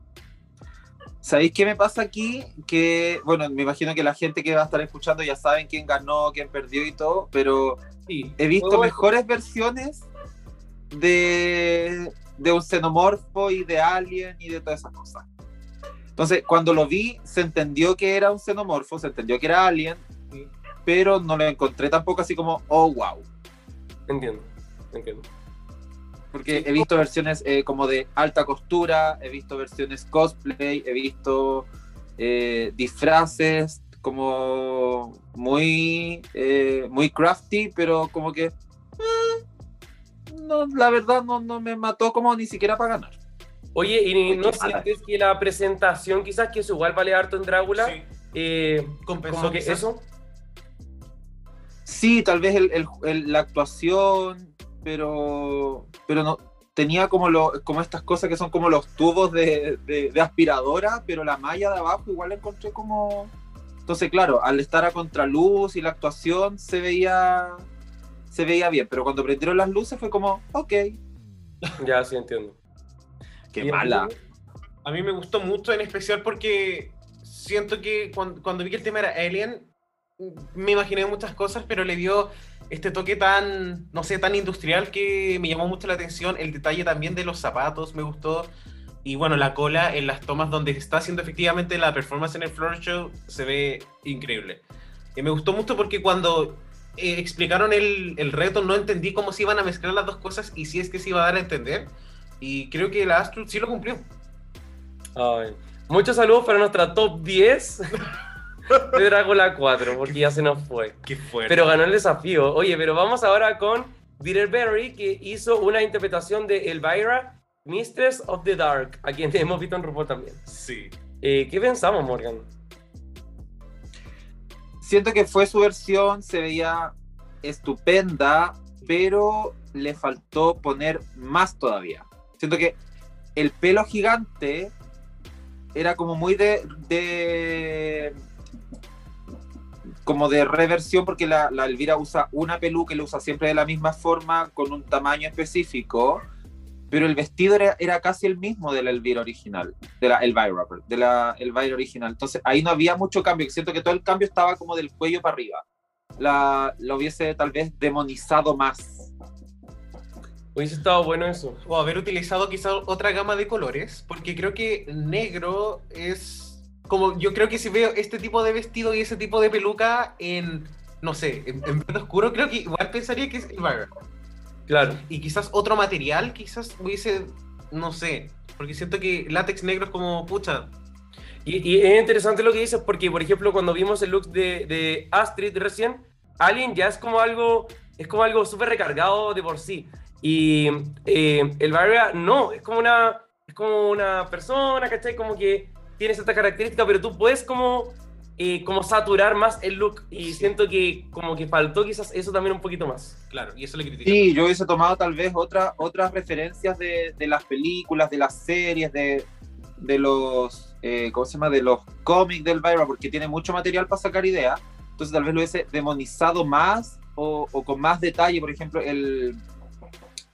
¿Sabéis qué me pasa aquí? Que, bueno, me imagino que la gente que va a estar escuchando ya saben quién ganó, quién perdió y todo, pero Sí. he visto mejores versiones de, de un xenomorfo y de alien y de todas esas cosas. Entonces, cuando lo vi, se entendió que era un xenomorfo, se entendió que era alien, pero no lo encontré tampoco así como, oh, wow. Entiendo, entiendo. Porque he visto versiones eh, como de alta costura, he visto versiones cosplay, he visto eh, disfraces como muy, eh, muy crafty, pero como que eh, no, la verdad no, no me mató como ni siquiera para ganar. Oye, ¿y no sientes que la presentación, quizás que eso igual vale harto en Drácula, Sí. eh, Compensó que quizás. eso? Sí, tal vez el- el- el- la actuación, pero, pero no tenía como, lo, como estas cosas que son como los tubos de, de- de aspiradora, pero la malla de abajo igual la encontré como... Entonces, claro, al estar a contraluz y la actuación se veía, se veía bien, pero cuando prendieron las luces fue como, ok, Ya, sí, entiendo. qué ¿Y mala. Antonio? A mí me gustó mucho, en especial porque siento que cuando, cuando vi que el tema era Alien, me imaginé muchas cosas, pero le dio este toque tan, no sé, tan industrial que me llamó mucho la atención. El detalle también de los zapatos me gustó. Y bueno, la cola en las tomas donde está haciendo efectivamente la performance en el floor show se ve increíble. Y me gustó mucho porque cuando eh, explicaron el, el reto no entendí cómo se iban a mezclar las dos cosas y si es que se iba a dar a entender. Y creo que la Astro sí lo cumplió. Ay. Muchos saludos para nuestra top 10 de Drácula 4, porque ya se nos fue. Qué fuerte. Pero ganó el desafío. Oye, pero vamos ahora con Peter Berry, que hizo una interpretación de Elvira, Mistress of the Dark, a quien hemos visto en RuPaul también. Sí. Eh, ¿Qué pensamos, Morgan? Siento que fue su versión, se veía estupenda, pero le faltó poner más todavía. Siento que el pelo gigante era como muy de, como de reversión porque la, la Elvira usa una peluca y la usa siempre de la misma forma con un tamaño específico pero el vestido era, era casi el mismo de la Elvira original de la Elvira, de la Elvira original entonces ahí no había mucho cambio siento que todo el cambio estaba como del cuello para arriba la, la hubiese tal vez demonizado más Hubiese estado bueno eso. O haber utilizado quizá otra gama de colores, porque creo que negro es como yo creo que si veo este tipo de vestido y ese tipo de peluca en no sé, en, en verde oscuro, creo que igual pensaría que es Elvira. Claro. Y quizás otro material, quizás hubiese, no sé, porque siento que látex negro es como pucha. Y, y es interesante lo que dices porque, por ejemplo, cuando vimos el look de, de Astrid recién, Alien ya es como algo, es como algo súper recargado de por sí. Y eh, el Barbara no, es como una, es como una persona, ¿cachai? Como que tiene cierta característica, pero tú puedes como, eh, como saturar más el look. Y Sí. siento que como que faltó quizás eso también un poquito más. Claro, y eso le critico. Sí, yo hubiese tomado tal vez otra, otras referencias de, de las películas, de las series, de, de los, eh, ¿cómo se llama? De los cómics del Elvira, porque tiene mucho material para sacar ideas. Entonces tal vez lo hubiese demonizado más o, o con más detalle. Por ejemplo, el,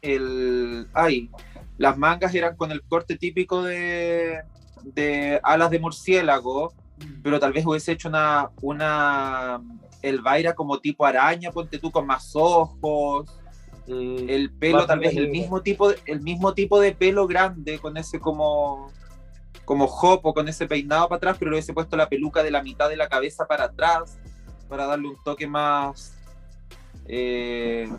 el, ay, las mangas eran con el corte típico de, de alas de murciélago, pero tal vez hubiese hecho una, una Elvira como tipo araña, ponte tú con más ojos. Mm, el pelo tal vez el mismo tipo de, el mismo tipo de pelo grande con ese como como jopo con ese peinado para atrás pero le hubiese puesto la peluca de la mitad de la cabeza para atrás para darle un toque más eh,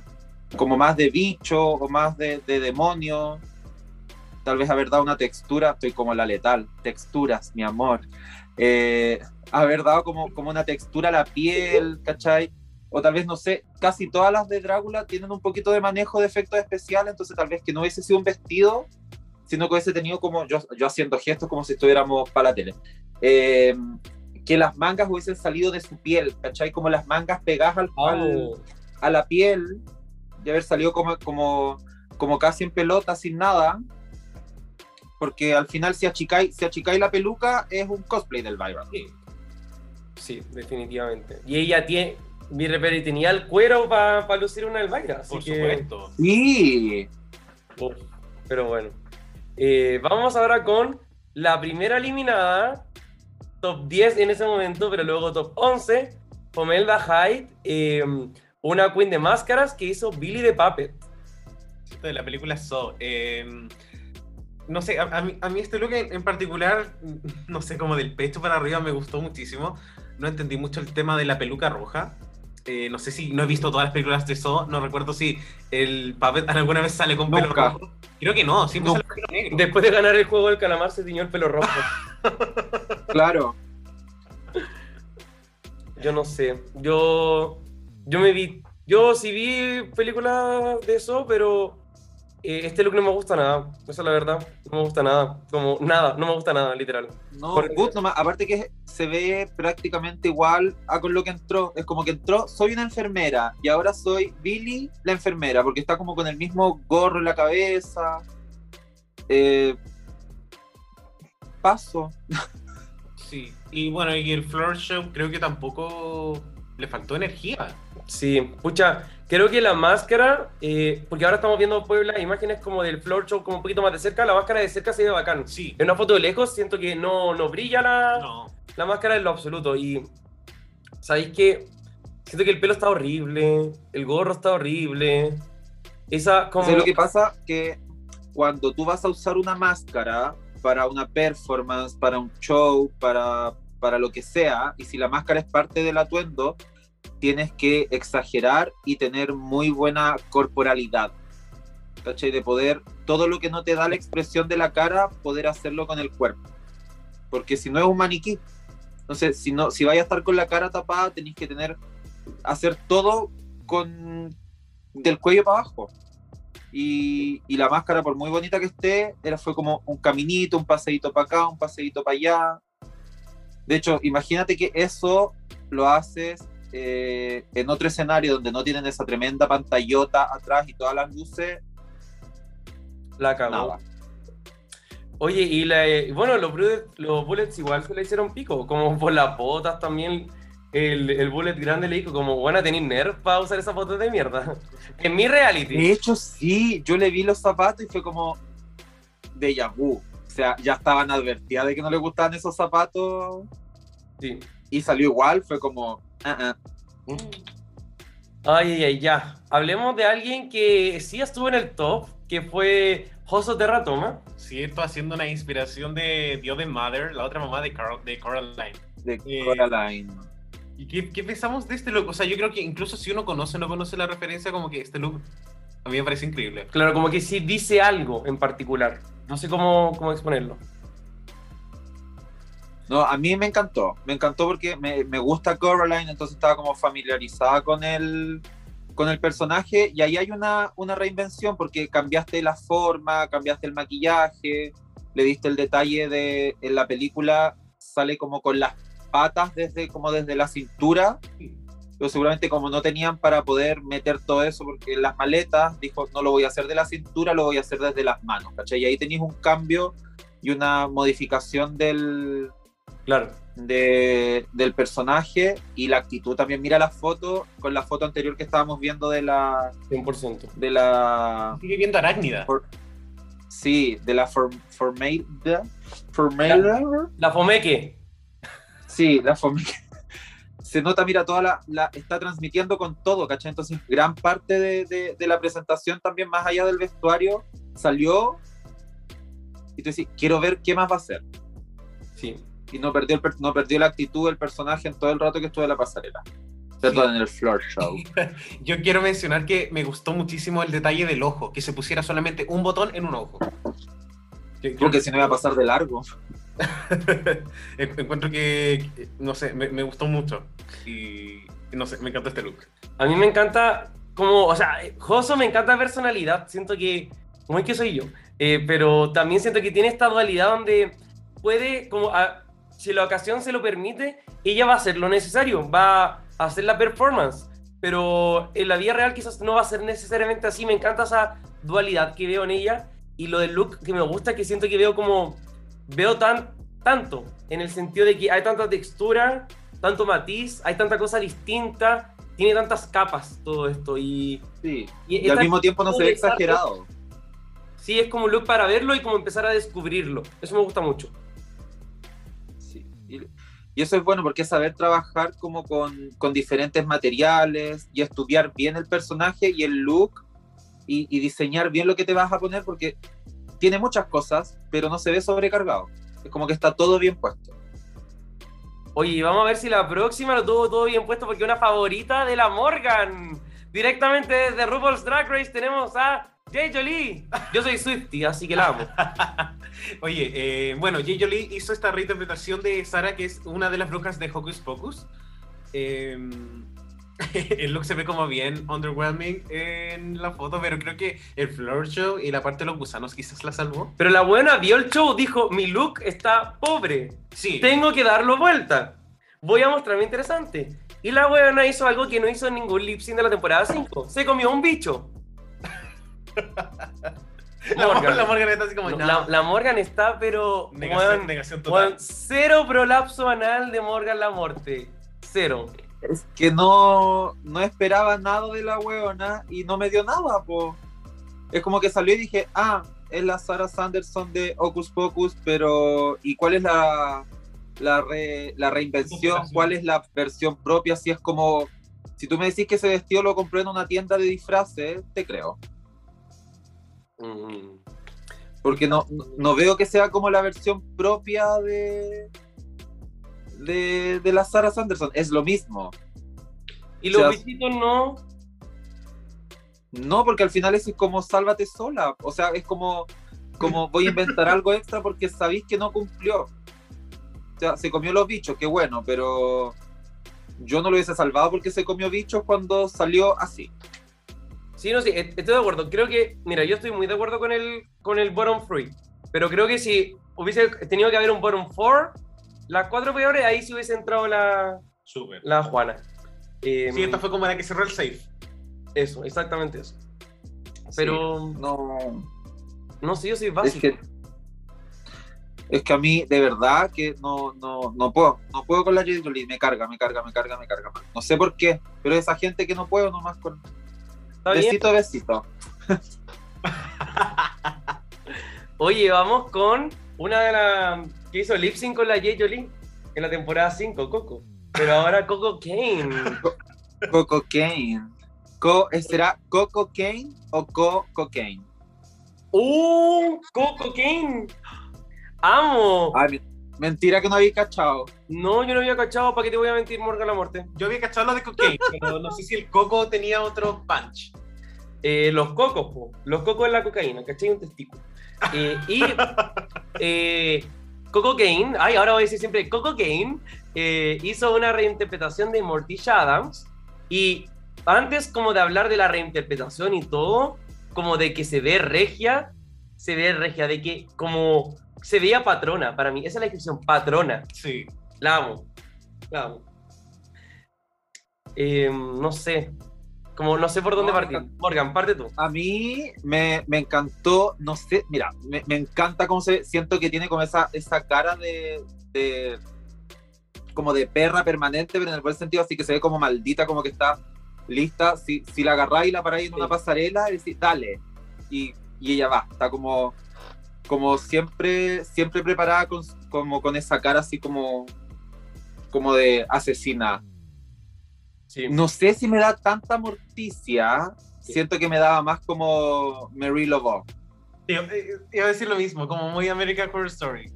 como más de bicho o más de, de demonio. Tal vez haber dado una textura estoy como la letal. Texturas mi amor Eh, haber dado como, como una textura a la piel ¿cachai? o tal vez no sé, casi todas las de Drácula tienen un poquito de manejo de efectos especiales, entonces tal vez que no hubiese sido un vestido, sino que hubiese tenido como yo, yo haciendo gestos como si estuviéramos para la tele. Eh, que las mangas hubiesen salido de su piel, ¿cachai? Como las mangas pegadas al, al- oh, a la piel, de haber salido como, como, como casi en pelota, sin nada. Porque al final, si achicáis, si achicáis la peluca, es un cosplay del Byron. Sí. Sí, definitivamente. Y ella tiene, mi repere tenía el cuero para lucir una Elvira, así Por que... supuesto. Sí, Uf, pero bueno. Eh, vamos ahora con la primera eliminada, top 10 en ese momento, pero luego top 11, Pomelda Hyde, eh, una queen de máscaras que hizo Billy the Puppet. de la película So. eh, no sé, a, a mí, a mí este look en, en particular, no sé, como del pecho para arriba me gustó muchísimo. No entendí mucho el tema de la peluca roja. Eh, no sé si, no he visto todas las películas de So, no recuerdo si el Puppet alguna vez sale con pelo Nunca. rojo. Creo que no, siempre Nunca. sale con pelo negro. Después de ganar el juego del calamar se tiñó el pelo rojo. Claro. Yo no sé. Yo. Yo me vi. Yo sí vi películas de eso, pero eh, este look no me gusta nada. Esa es la verdad. No me gusta nada. Como nada, no me gusta nada, literal. No, Por- good nomás. Aparte que se ve prácticamente igual a con lo que entró. Es como que entró, soy una enfermera y ahora soy Billy la enfermera, porque está como con el mismo gorro en la cabeza. Eh, paso. Sí, y bueno, y el floor show creo que tampoco le faltó energía. Sí, pucha, creo que la máscara, eh, porque ahora estamos viendo Puebla imágenes como del floor show como un poquito más de cerca, la máscara de cerca se ve bacán. Sí, En una foto de lejos siento que no, no brilla la, no. la máscara en lo absoluto. Y sabéis que siento que el pelo está horrible, el gorro está horrible. Esa como... ¿Sabes lo que pasa? Que cuando tú vas a usar una máscara para una performance, para un show, para, para lo que sea, y si la máscara es parte del atuendo, tienes que exagerar y tener muy buena corporalidad. ¿Cachai? De poder, todo lo que no te da la expresión de la cara, poder hacerlo con el cuerpo. Porque si no es un maniquí. Entonces, si, no, si vais a estar con la cara tapada, tenéis que tener, hacer todo con del cuello para abajo. Y, y la máscara, por muy bonita que esté, era, fue como un caminito, un paseíto para acá, un paseíto para allá. De hecho, imagínate que eso lo haces eh, en otro escenario donde no tienen esa tremenda pantallota atrás y todas las luces. La cagó. Nada. Oye, y la, eh, bueno, los bullets, los bullets igual se le hicieron pico, como por las botas también. El, el bullet grande le dijo, como, bueno, tener nerf para usar esas botas de mierda. En mi reality. De hecho, sí, yo le vi los zapatos y fue como de vu. O sea, ya estaban advertidas de que no le gustaban esos zapatos Sí. y salió igual. Fue como, ah, ah. Ay, ay, ay, ya. Hablemos de alguien que sí estuvo en el top, que fue Joso Terratoma. Cierto, haciendo una inspiración de The Other Mother, la otra mamá de, Carol, de Coraline. de Eh, Coraline. ¿Y qué, qué pensamos de este look? O sea, yo creo que incluso si uno conoce o no conoce la referencia, como que este look a mí me parece increíble. Claro, como que sí dice algo en particular. No sé cómo, cómo exponerlo. No, a mí me encantó. Me encantó porque me, me gusta Coraline, entonces estaba como familiarizada con el, con el personaje. Y ahí hay una, una reinvención porque cambiaste la forma, cambiaste el maquillaje, le diste el detalle de en la película sale como con las patas desde como desde la cintura. Pero seguramente como no tenían para poder meter todo eso, porque en las maletas dijo, no lo voy a hacer de la cintura, lo voy a hacer desde las manos, ¿cachai? Y ahí tenéis un cambio y una modificación del, Claro. de- del personaje y la actitud. También mira la foto con la foto anterior que estábamos viendo de la 100%. de la Sigue viendo Arácnida. por- sí, de la form, Formada Formada La Fomeque. Sí, la Formada Se nota, mira, toda la, la- está transmitiendo con todo, ¿cachai? Entonces, gran parte de, de- de la presentación también, más allá del vestuario, salió y tú decís, quiero ver qué más va a hacer. Sí. Y no perdió, el no perdió la actitud del personaje en todo el rato que estuvo en la pasarela. Perdón, en el floor show. Yo quiero mencionar que me gustó muchísimo el detalle del ojo, que se pusiera solamente un botón en un ojo. Que- Porque si no iba a pasar de largo. En- Encuentro que, que, no sé, me, me gustó mucho. Y no sé, me encantó este look. A mí me encanta como, o sea, Joso me encanta personalidad, siento que, muy que soy yo, Eh, pero también siento que tiene esta dualidad donde puede, como, a- si la ocasión se lo permite, ella va a hacer lo necesario, va a hacer la performance, pero en la vida real quizás no va a ser necesariamente así, me encanta esa dualidad que veo en ella y lo del look que me gusta, que siento que veo como, veo tan, tanto, en el sentido de que hay tanta textura, tanto matiz, hay tanta cosa distinta, tiene tantas capas todo esto y, Sí. y Y al mismo tiempo no se ve exagerado. sí es como un look para verlo y como empezar a descubrirlo. Eso me gusta mucho. Y eso es bueno porque es saber trabajar como con, con diferentes materiales y estudiar bien el personaje y el look y, y diseñar bien lo que te vas a poner porque tiene muchas cosas, pero no se ve sobrecargado. Es como que está todo bien puesto. Oye, vamos a ver si la próxima lo tuvo todo bien puesto porque una favorita de la Morgan. Directamente desde RuPaul's Drag Race tenemos a Jay Jolie. Yo soy Swifty, así que la amo. Oye, eh, bueno, Jay Jolie hizo esta reinterpretación de Sara, que es una de las brujas de Hocus Pocus. Eh, el look se ve como bien underwhelming en la foto, pero creo que el floor show y la parte de los gusanos quizás la salvó. Pero la buena vio el show, dijo, mi look está pobre, Sí, tengo que darlo vuelta. Voy a mostrarme interesante. Y la buena hizo algo que no hizo en ningún lip sync de la temporada 5. Se comió un bicho. La, Morgan. la Morgan está así como, No, no, la, la Morgan está, pero... negación, weón, negación total. weón, cero prolapso anal de Morgan la Morte. Cero. Es que no, no esperaba nada de la weona y no me dio nada, po. Es como que salió y dije, ah, es la Sarah Sanderson de Hocus Pocus, pero ¿y cuál es la, la, re- la reinvención? ¿Cuál es la versión propia? Si es como, si tú me decís que ese vestido lo compré en una tienda de disfraces, te creo. Mm. Porque no, no- veo que sea como la versión propia de, de, de la Sarah Sanderson. Es lo mismo. Y los O sea, no... No, porque al final es como sálvate sola. O sea, es como, como voy a inventar algo extra porque sabéis que no cumplió. O sea, se comió los bichos, qué bueno, pero yo no lo hubiese salvado porque se comió bichos cuando salió así. Sí, no, sí, est- estoy de acuerdo. Creo que, mira, yo estoy muy de acuerdo con el, con el bottom three. Pero creo que si hubiese tenido que haber un bottom four, las cuatro peores, ahí sí hubiese entrado la, Súper. la Juana. Eh, Sí, esta fue como la que cerró el safe. Eso, exactamente eso. Pero, No, no sé, yo soy es básico. que es que a mí de verdad que no, no, no puedo, no puedo con la J. Jolie, me carga, me carga, me carga, me carga. No sé por qué, pero esa gente que no puedo nomás con. Besito, besito. Oye, vamos con una de las que hizo lip sync con la J. Jolie en la temporada 5, Coco. Pero ahora Coco Kane. Coco Kane. Co, ¿Será Coco Kane o Co Cocaine? ¡Uh! Coco Kane. ¡Amo! Ay, mentira que no había cachado. No, yo no había cachado. ¿Para qué te voy a mentir, Morgan la muerte? Yo había cachado lo de cocaine, pero no sé si el coco tenía otro punch. Eh, los cocos, po. los cocos en la cocaína, ¿cachai? Un testículo. Eh, y eh, Coco Kane, ay, ahora voy a decir siempre Coco Kane, eh, hizo una reinterpretación de Morticia Adams. Y antes como de hablar de la reinterpretación y todo, como de que se ve regia, se ve regia, de que como se veía patrona, para mí, esa es la descripción, patrona. Sí. La amo. La amo. Eh, no sé. Como no sé por dónde partir. Morgan, parte tú. A mí me, me encantó, no sé, mira, me, me encanta cómo se siento que tiene como esa, esa cara de, de- como de perra permanente, pero en el buen sentido, así que se ve como maldita, como que está lista. Si, si la agarráis y la paráis en una pasarela, decís, dale. Y, y ella va, está como, como siempre, siempre preparada con, como con esa cara así como, como de asesina. Sí. No sé si me da tanta morticia. Siento que me daba más como Mary Lobo. Iba, eh, iba a decir lo mismo, como muy American Horror Story.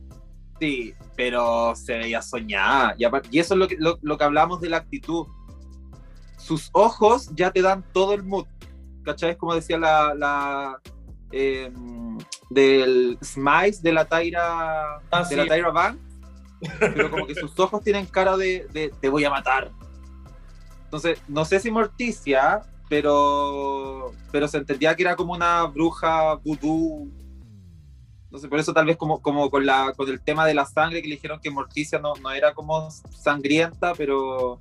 Sí, pero se veía soñada. Y, eso es lo que, lo, lo que hablamos de la actitud. Sus ojos ya te dan todo el mood. ¿Cachai? Es como decía la. la eh, del Smiles de la Tyra. Ah, de sí. la Tyra Banks. Pero como que sus ojos tienen cara de, de te voy a matar. Entonces, no sé si Morticia, pero, pero se entendía que era como una bruja vudú. No sé, por eso tal vez como, como con, la, con el tema de la sangre que le dijeron que Morticia no, no era como sangrienta, pero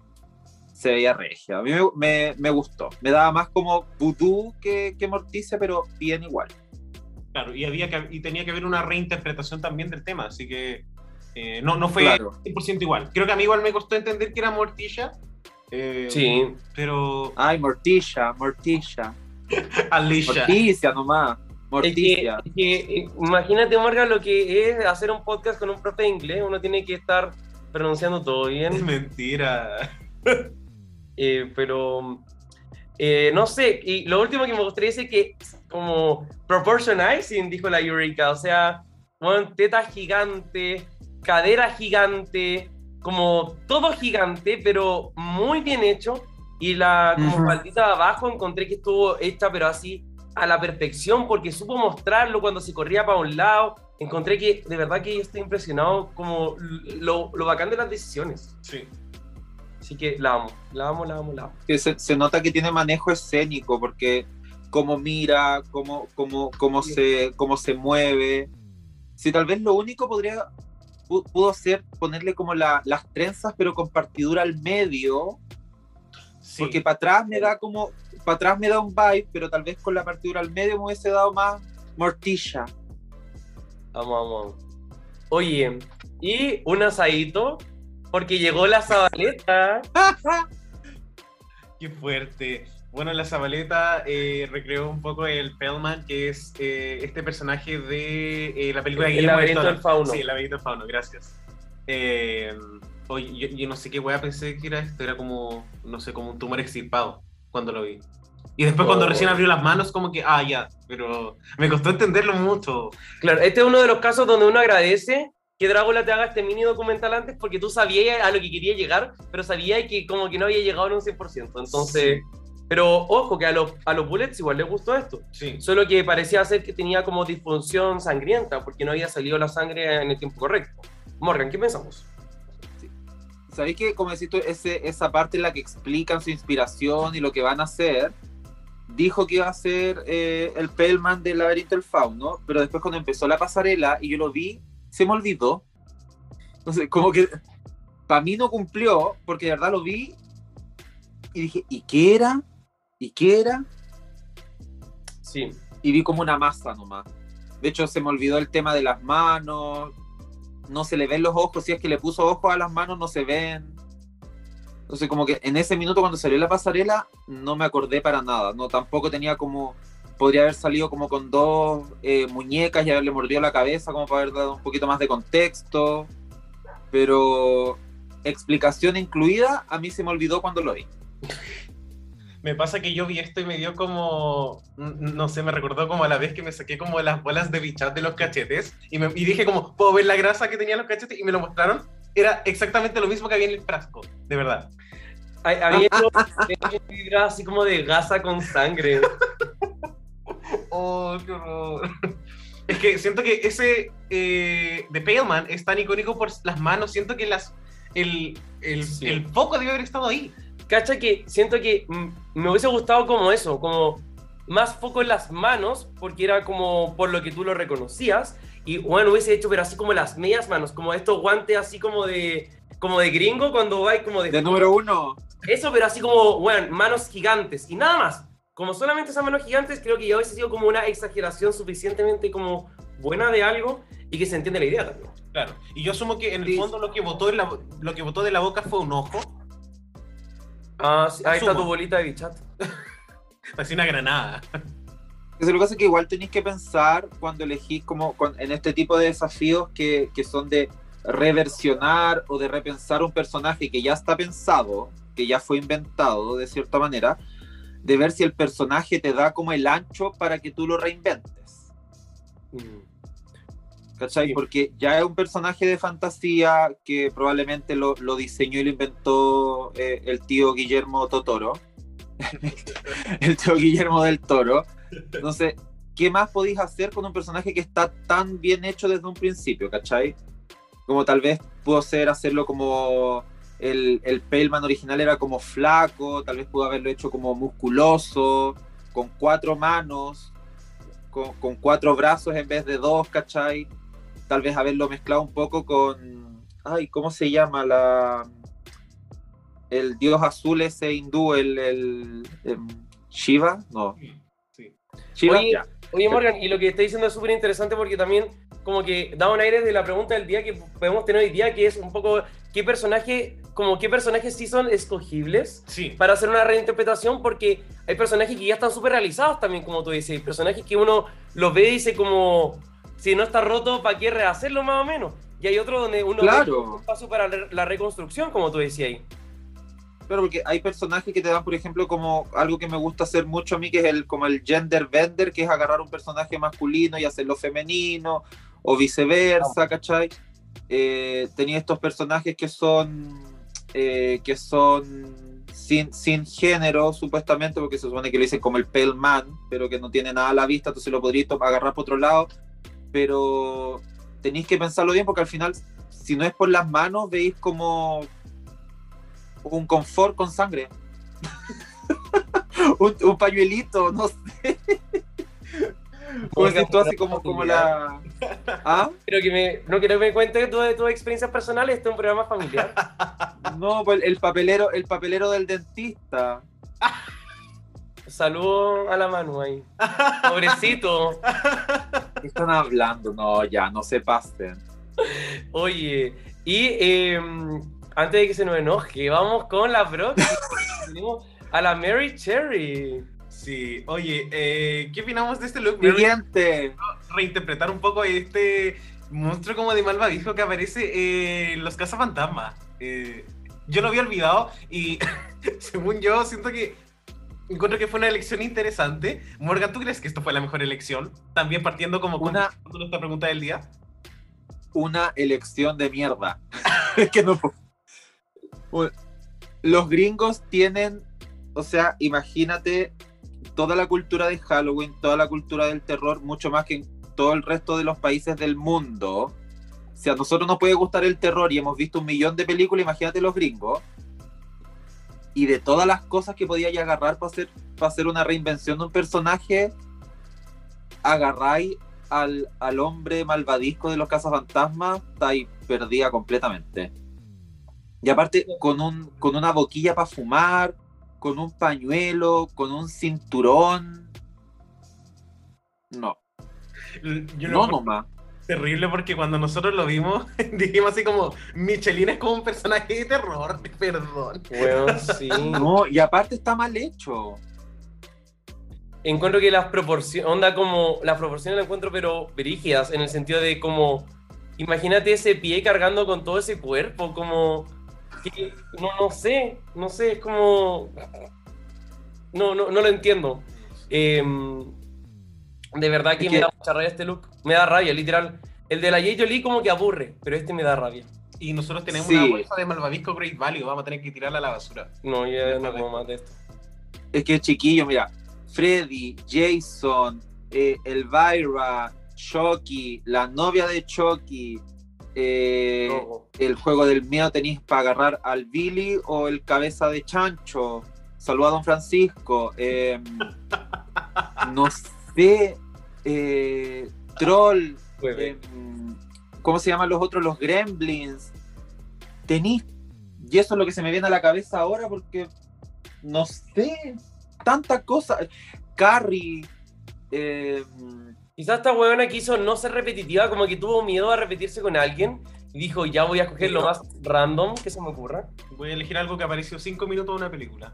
se veía regia. A mí me, me, me gustó. Me daba más como vudú que, que Morticia, pero bien igual. Claro, y, había que, y tenía que haber una reinterpretación también del tema, así que eh, no, no fue Claro. 100% igual. Creo que a mí igual me costó entender que era Morticia. eh, Sí. Pero Ay, Morticia, Morticia. Alicia. Morticia nomás. Es que, Morticia. es que, eh, imagínate, Morgan, lo que es hacer un podcast con un profe de inglés. Uno tiene que estar pronunciando todo Es bien. mentira. Eh, pero eh, no sé, y lo último que me gustaría decir que como proportionizing, dijo la Eureka, o sea, bueno, teta gigante, cadera gigante, como todo gigante, pero muy bien hecho. Y la como Ujú. faldita de abajo encontré que estuvo hecha, pero así a la perfección, porque supo mostrarlo cuando se corría para un lado. Encontré que de verdad que yo estoy impresionado como lo, lo bacán de las decisiones. Sí. Así que la amo, la amo, la amo, la amo. que se, se nota que tiene manejo escénico, porque cómo mira, cómo, cómo, cómo, se, cómo se mueve. Si tal vez lo único podría pu- pudo ser ponerle como la- las trenzas, pero con partidura al medio, Sí. porque para atrás me da como, para atrás me da un vibe, pero tal vez con la partidura al medio me hubiese dado más mortilla. Amo, amo, amo. Oye, y un asadito, porque llegó la Zabaleta. Qué fuerte. Bueno, la Zabaleta eh, recreó un poco el Pellman, que es eh, este personaje de eh, la película El Guillermo laberinto del fauno. Sí, el laberinto del fauno, gracias. Eh, oye, yo, yo no sé qué wea pensé que era esto, era como, no sé, como un tumor extirpado cuando lo vi. Y después cuando Oh. recién abrió las manos, como que, ah, ya, pero me costó entenderlo mucho. Claro, este es uno de los casos donde uno agradece que Drácula te haga este mini documental antes, porque tú sabías a lo que quería llegar, pero sabías que como que no había llegado en un 100%. Entonces, pero ojo, que a los, a los Bullets igual les gustó esto. Sí. Solo que parecía ser que tenía como disfunción sangrienta, porque no había salido la sangre en el tiempo correcto. Morgan, ¿qué pensamos? ¿Sabéis que, como decís tú, ese, esa parte en la que explican su inspiración y lo que van a hacer, dijo que iba a ser eh, el Pellman del laberinto del fauno, pero después cuando empezó la pasarela y yo lo vi, se me olvidó. Entonces, como que para mí no cumplió, porque de verdad lo vi y dije, ¿y qué era? ¿Y qué era? Sí. y vi como una masa nomás. De hecho, se me olvidó el tema de las manos. No se le ven los ojos. Si es que le puso ojos a las manos, no se ven. Entonces, como que en ese minuto cuando salió la pasarela, no me acordé para nada. No, tampoco tenía como. Podría haber salido como con dos eh, muñecas y haberle mordido la cabeza, como para haber dado un poquito más de contexto. Pero explicación incluida, a mí se me olvidó cuando lo vi. Me pasa que yo vi esto y me dio como, no sé, me recordó como a la vez que me saqué como las bolas de bichat de los cachetes y, me, y dije como, ¿puedo ver la grasa que tenía los cachetes? Y me lo mostraron. Era exactamente lo mismo que había en el frasco, de verdad. Había vibra así como de gasa con sangre. Oh, qué horror. Es que siento que ese eh, de Paleman es tan icónico por las manos, siento que las el, el, Sí. el foco debe haber estado ahí. Cacha que siento que mm, me hubiese gustado como eso, como más foco en las manos, porque era como por lo que tú lo reconocías. Y bueno, hubiese hecho, pero así como las medias manos, como estos guantes así como de como de gringo cuando va como de De número uno, Eso, pero así como, bueno, manos gigantes y nada más. Como solamente esas manos gigantes, creo que ya hubiese sido como una exageración suficientemente como buena de algo y que se entiende la idea también. Claro. Y yo asumo que en el Sí. fondo lo que botó en la, lo que botó de la boca fue un ojo, Ah, sí, ahí está tu bolita de bichat. así una granada. Eso lo que pasa es que igual tenéis que pensar cuando elegís como con- en este tipo de desafíos que, que son de reversionar o de repensar un personaje que ya está pensado, que ya fue inventado de cierta manera, de ver si el personaje te da como el ancho para que tú lo reinventes. Mm. ¿Cachai? Sí. Porque ya es un personaje de fantasía que probablemente lo, lo diseñó y lo inventó eh, el tío Guillermo Totoro. el tío Guillermo del Toro. Entonces, ¿qué más podéis hacer con un personaje que está tan bien hecho desde un principio, ¿cachai? Como tal vez pudo ser hacerlo como el, el Paleman original era como flaco, tal vez pudo haberlo hecho como musculoso, con cuatro manos, con, con cuatro brazos en vez de dos, ¿cachai? Tal vez haberlo mezclado un poco con. Ay, ¿cómo se llama? La. El dios azul ese hindú, el. el em, Shiva? No. Sí. Shiva, Oye, ya. Oye, Morgan, y lo que está diciendo es súper interesante porque también como que da un aire de la pregunta del día que podemos tener hoy día, que es un poco qué personaje, como qué personajes sí son escogibles Sí. para hacer una reinterpretación, porque hay personajes que ya están súper realizados también, como tú dices, personajes que uno los ve y dice como, si no está roto, ¿para qué rehacerlo más o menos? y hay otro donde uno Claro. ve un paso para la- reconstrucción, como tú decías ahí. Claro, porque hay personajes que te dan, por ejemplo, como algo que me gusta hacer mucho a mí, que es el como el gender bender, que es agarrar un personaje masculino y hacerlo femenino, o viceversa, ¿cachai? Eh, tenía estos personajes que son eh, que son sin, sin género, supuestamente, porque se supone que lo dicen como el pale man, pero que no tiene nada a la vista, entonces lo podríais to- agarrar por otro lado, pero tenéis que pensarlo bien, porque al final, si no es por las manos, veis como un confort con sangre. un, un pañuelito, no sé. Oiga, esto así como, como la. ¿Ah? Que me, no quiero que me cuentes tú de tus experiencias personales, este es un programa familiar. No, pues el papelero, el papelero del dentista. Saludo a la Manu ahí. Pobrecito. ¿Qué están hablando? No, ya, no se pasen. Oye, y eh, antes de que se nos enoje, vamos con la próxima. Tenemos a la Mary Cherry. Sí, oye, eh, ¿qué opinamos de este look? Siguiente. reinterpretar un poco este monstruo como de malvavisco que aparece eh, en los cazafantasmas. Eh, yo lo había olvidado y según yo siento que encuentro que fue una elección interesante. Morgan, ¿tú crees que esto fue la mejor elección? También partiendo como con Una- nuestra pregunta del día. Una elección de mierda. es que no. Los gringos tienen, o sea, imagínate toda la cultura de Halloween, toda la cultura del terror, mucho más que en todo el resto de los países del mundo. Si a nosotros nos puede gustar el terror y hemos visto un millón de películas, imagínate los gringos. Y de todas las cosas que podía ya agarrar para hacer, para hacer una reinvención de un personaje, agarráis al, al hombre malvadisco de los cazafantasmas, está ahí perdida completamente. Y aparte, con, un, con una boquilla para fumar, con un pañuelo, con un cinturón. No, Yo no nomás. terrible porque cuando nosotros lo vimos dijimos así como Michelin es como un personaje de terror, perdón. Bueno, sí. No, y aparte está mal hecho. Encuentro que las proporciones, onda como, las proporciones las encuentro pero brígidas, en el sentido de como, imagínate ese pie cargando con todo ese cuerpo, como, que- no, no sé, no sé, es como, no, no, no lo entiendo. Em, de verdad que Es me da mucha rabia este look, me da rabia, literal. El de la J. Jolie como que aburre, pero este me da rabia. Y nosotros tenemos Sí. una bolsa de malvavisco Great Value, vamos a tener que tirarla a la basura. No, yo no como más de esto. Es que chiquillo, mira, Freddy, Jason, eh, Elvira, Chucky, la novia de Chucky, eh, el juego del miedo tenéis para agarrar al Billy o el cabeza de chancho. Saluda a don Francisco. eh, no sé. eh, Troll. Eh, ¿Cómo se llaman los otros? Los Gremlins. Tenéis. Y eso es lo que se me viene a la cabeza ahora porque. No sé. Tantas cosas. Carrie. Quizás esta huevona quiso no ser repetitiva, como que tuvo miedo a repetirse con alguien y dijo, ya voy a escoger lo más random que se me ocurra. Voy a elegir algo que apareció cinco minutos de una película.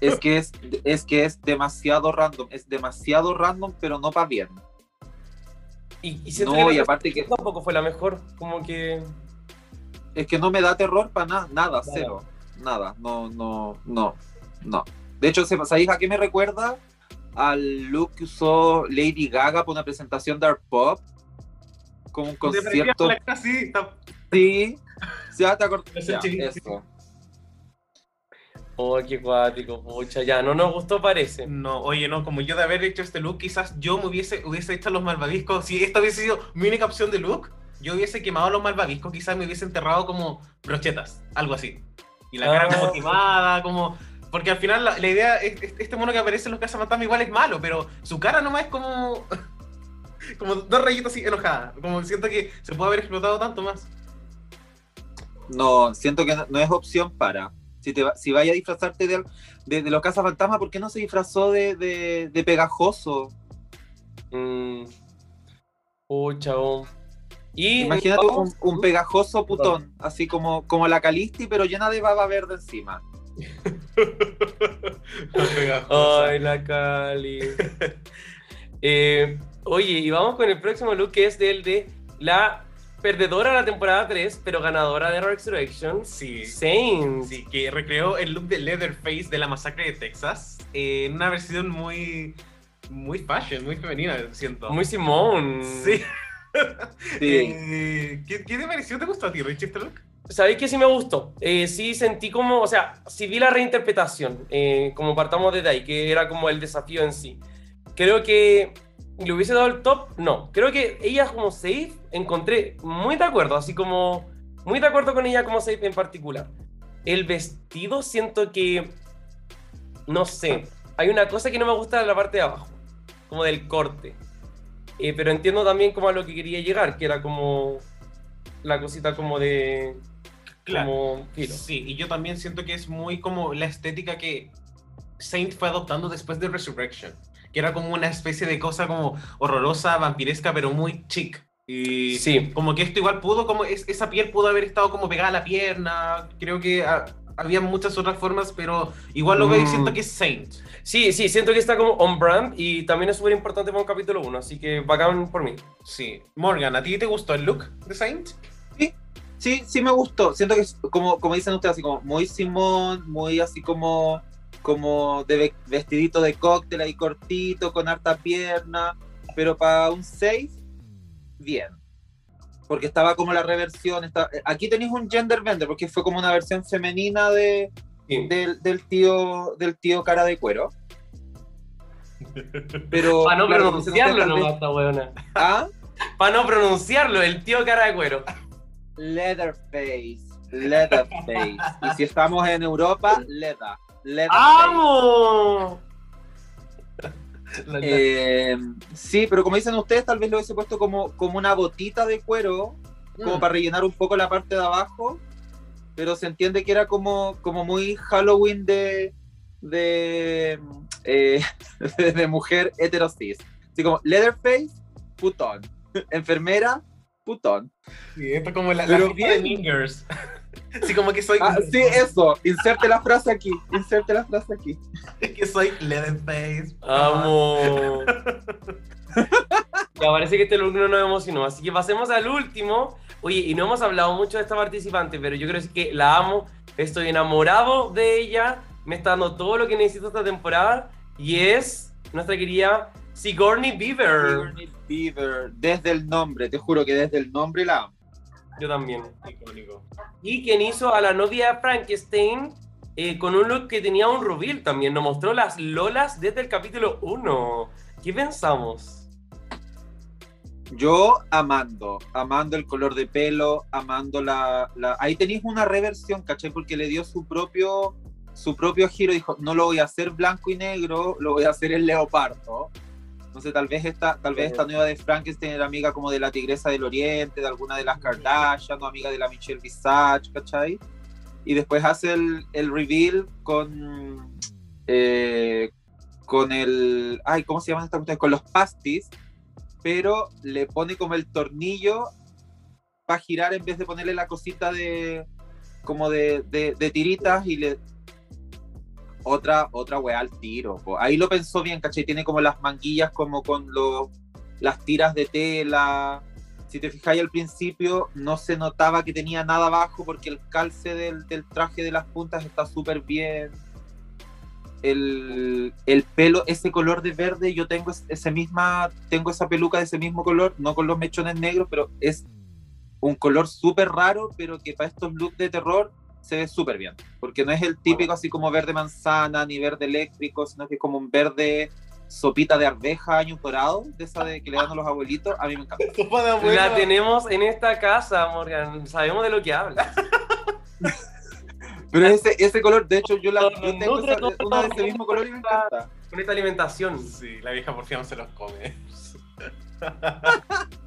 es que es, es que es demasiado random. Es demasiado random, pero no para bien. Y, y siento No, que y aparte que tampoco fue la mejor, como que... es que no me da terror para nada, nada, cero. Nada, no, no, no, no. De hecho, ¿se- ¿sabéis a qué me recuerda? Al look que usó Lady Gaga para una presentación de Art Pop. Como un concierto. Sí, está- Sí. Ya te acordás. Ese Ya, eso. Oh, qué cuático, pucha, ya, no nos gustó parece. No, oye, no, como yo de haber hecho este look, quizás yo me hubiese, hubiese hecho los malvaviscos. Si esta hubiese sido mi única opción de look, yo hubiese quemado los malvaviscos, quizás me hubiese enterrado como brochetas, algo así. Y la cara Ah. como quemada, como. Porque al final la, la idea es, es- este mono que aparece en los cazafantasmas igual es malo, pero su cara nomás es como. como dos rayitos así enojadas. Como siento que se puede haber explotado tanto más. No, siento que no, no es opción para. Si, te va- si vaya a disfrazarte de, de, de los cazafantasmas, ¿por qué no se disfrazó de, de, de pegajoso? Mm. Oh. Y Imagínate un pegajoso putón, así como, como la Calisti, pero llena de baba verde encima. Ay, la Cali. Eh, oye, y vamos con el próximo look que es del de la perdedora de la temporada 3, pero ganadora de Resurrection. Sí. Saints. Sí, que recreó el look de Leatherface de la masacre de Texas eh, en una versión muy, muy fashion, muy femenina, siento. Muy Simón. Sí. Sí. Eh, ¿qué, ¿Qué te pareció? ¿Te gustó a ti, Richie, este look? ¿Sabéis que sí me gustó? Eh, sí sentí como, o sea, sí vi la reinterpretación, eh, como partamos desde ahí, que era como el desafío en sí. Creo que le hubiese dado el top, no. Creo que ella como safe, encontré muy de acuerdo, así como, muy de acuerdo con ella como safe en particular. El vestido siento que, no sé, hay una cosa que no me gusta de la parte de abajo, como del corte. Eh, pero entiendo también como a lo que quería llegar, que era como la cosita como de... Como filo. Sí, y yo también siento que es muy como la estética que Saint fue adoptando después de Resurrection, que era como una especie de cosa como horrorosa, vampiresca, pero muy chic. Y Sí. como que esto igual pudo, como es- esa piel pudo haber estado como pegada a la pierna, creo que ah, había muchas otras formas, pero igual lo y Mm. siento que es Saint. Sí, sí, siento que está como on brand y también es súper importante para un capítulo 1, así que bacán por mí. Sí. Morgan, ¿a ti te gustó el look de Saint? Sí, sí me gustó. Siento que es como, como dicen ustedes, así como muy Simón, muy así como, como de ve- vestidito de cóctel ahí cortito, con harta pierna, pero para un 6, bien. Porque estaba como la reversión. está- Aquí tenéis un gender bender, porque fue como una versión femenina de, Sí. del, del tío del tío cara de cuero. Pero Para no claro, pronunciarlo nomás, esta weona. ¿Ah? Para no pronunciarlo, el tío cara de cuero. Leatherface. Leatherface. Y si estamos en Europa, Leather. Leatherface. ¡Amo! Eh, sí, pero como dicen ustedes, tal vez lo hubiese puesto como, como una botita de cuero, como Mm. para rellenar un poco la parte de abajo, pero se entiende que era como, como muy Halloween de, de, eh, de mujer heterosis. Así como Leatherface, putón. Enfermera, putón. Sí, esto es como la, Pero la de Girls. Sí, como que soy, Ah, sí, eso. Inserte la frase aquí. Inserte la frase aquí. que soy Leatherface. ¡Amo! ya parece que este look no nos emocionó, así que pasemos al último. Oye, y no hemos hablado mucho de esta participante, pero yo creo que la amo, estoy enamorado de ella, me está dando todo lo que necesito esta temporada, y es nuestra querida Sigourney Beaver. Sigourney Beaver, desde el nombre, te juro que desde el nombre la amo. Yo también. Icónico. Y quien hizo a la novia Frankenstein eh, con un look que tenía un rubil también. Nos mostró las lolas desde el capítulo 1. ¿Qué pensamos? Yo amando, amando el color de pelo, amando la... la- Ahí tenéis una reversión, ¿cachai? Porque le dio su propio, su propio giro, dijo, no lo voy a hacer blanco y negro, lo voy a hacer en leopardo. Entonces tal vez esta, tal vez esta nueva de Frankenstein era amiga como de la Tigresa del Oriente, de alguna de las Kardashian, o amiga de la Michelle Visage, ¿cachai? Y después hace el, el reveal con... eh, con el... Ay, ¿cómo se llaman estas cuestiones? Con los pastis, pero le pone como el tornillo para girar en vez de ponerle la cosita de como de, de- de tiritas y le otra otra weá al tiro po. ahí lo pensó bien ¿cachai? tiene como las manguillas como con los las tiras de tela si te fijáis al principio no se notaba que tenía nada abajo porque el calce del, del traje de las puntas está súper bien el, el pelo, ese color de verde, yo tengo es- ese misma, tengo esa peluca de ese mismo color, no con los mechones negros, pero es un color súper raro, pero que para estos looks de terror se ve súper bien, porque no es el típico así como verde manzana ni verde eléctrico, sino que es como un verde sopita de arveja años dorado, de esa de que le dan a los abuelitos, a mí me encanta. Sopa de abuela. La tenemos en esta casa, Morgan. Sabemos de lo que habla. Pero ese, ese color, de hecho, yo, la, yo tengo no, esa- no, una de ese mismo color y me encanta. Con esta alimentación. Sí, la vieja por fin no se los come.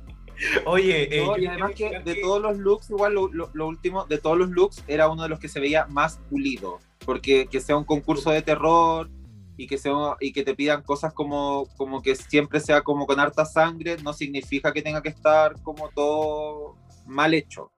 Oye, eh, No, y además que de todos los looks, igual lo, lo- lo último, de todos los looks, era uno de los que se veía más pulido. Porque que sea un concurso de terror y que, sea, y que te pidan cosas como, como que siempre sea como con harta sangre, no significa que tenga que estar como todo mal hecho.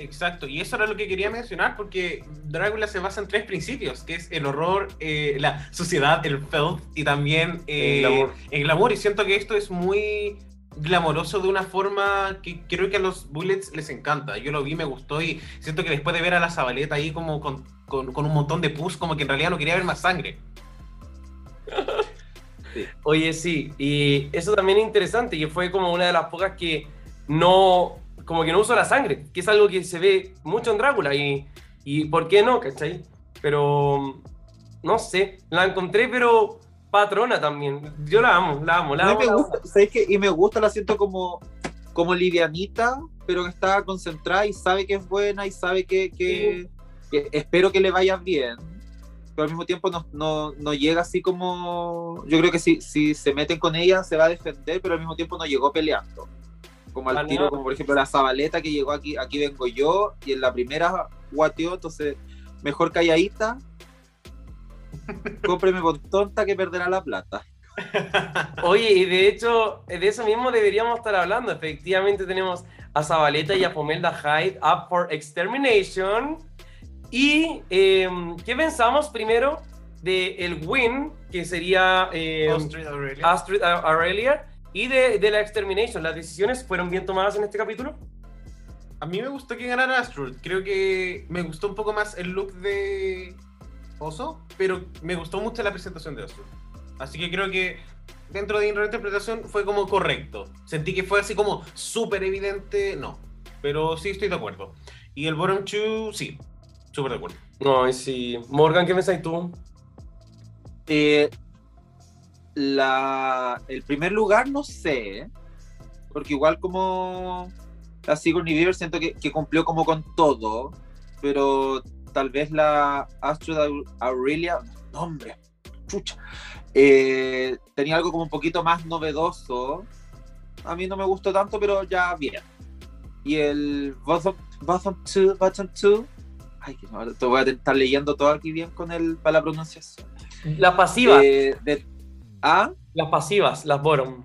Exacto, y eso era lo que quería mencionar porque Drácula se basa en tres principios, que es el horror, eh, la suciedad, el filth y también eh, El glamour. el glamour. Y siento que esto es muy glamoroso de una forma que creo que a los Bullets les encanta. Yo lo vi, me gustó y siento que después de ver a la Zabaleta ahí como con, con- con un montón de pus, como que en realidad no quería ver más sangre. Oye, sí, y eso también es interesante, y fue como una de las pocas que no, como que no usó la sangre, que es algo que se ve mucho en Drácula, y, y ¿por qué no, cachai? Pero, no sé, la encontré, pero patrona también, yo la amo, la amo, la amo. me la amo. gusta, ¿sabes qué? Y me gusta, la siento como, como livianita, pero que está concentrada y sabe que es buena y sabe que, que- que espero que le vaya bien. Pero al mismo tiempo no, no, no llega así como... Yo creo que si, si se meten con ella se va a defender, pero al mismo tiempo no llegó peleando. Como al Ah, tiro, no. como por ejemplo la Zabaleta que llegó aquí, aquí vengo yo, y en la primera guateó, entonces mejor calladita. Cómpreme por tonta que perderá la plata. Oye, y de hecho, de eso mismo deberíamos estar hablando. Efectivamente, tenemos a Zabaleta y a Pomelda Hyde up for extermination. Y, eh, ¿qué pensamos primero de el win, que sería eh, Astrid Aurelia. Astrid Aurelia, y de, de la extermination? ¿Las decisiones fueron bien tomadas en este capítulo? A mí me gustó que ganara Astrid. Creo que me gustó un poco más el look de Oso, pero me gustó mucho la presentación de Astrid. Así que creo que dentro de la reinterpretación fue como correcto. Sentí que fue así como súper evidente, no. Pero sí estoy de acuerdo. Y el bottom two, sí, súper de acuerdo. No, y sí. Morgan, ¿qué pensáis tú? Eh, la, el primer lugar no sé, porque igual como la Sigourney Weaver siento que, que cumplió como con todo, pero tal vez la Astrid Au- Aurelia, nombre, chucha, eh, tenía algo como un poquito más novedoso. A mí no me gustó tanto, pero ya bien. Y el Bottom, bottom 2, Bottom 2, ay, que no, te voy a estar leyendo todo aquí bien con el, para la pronunciación. Las pasivas, Eh, de, ah, las pasivas, las bottom.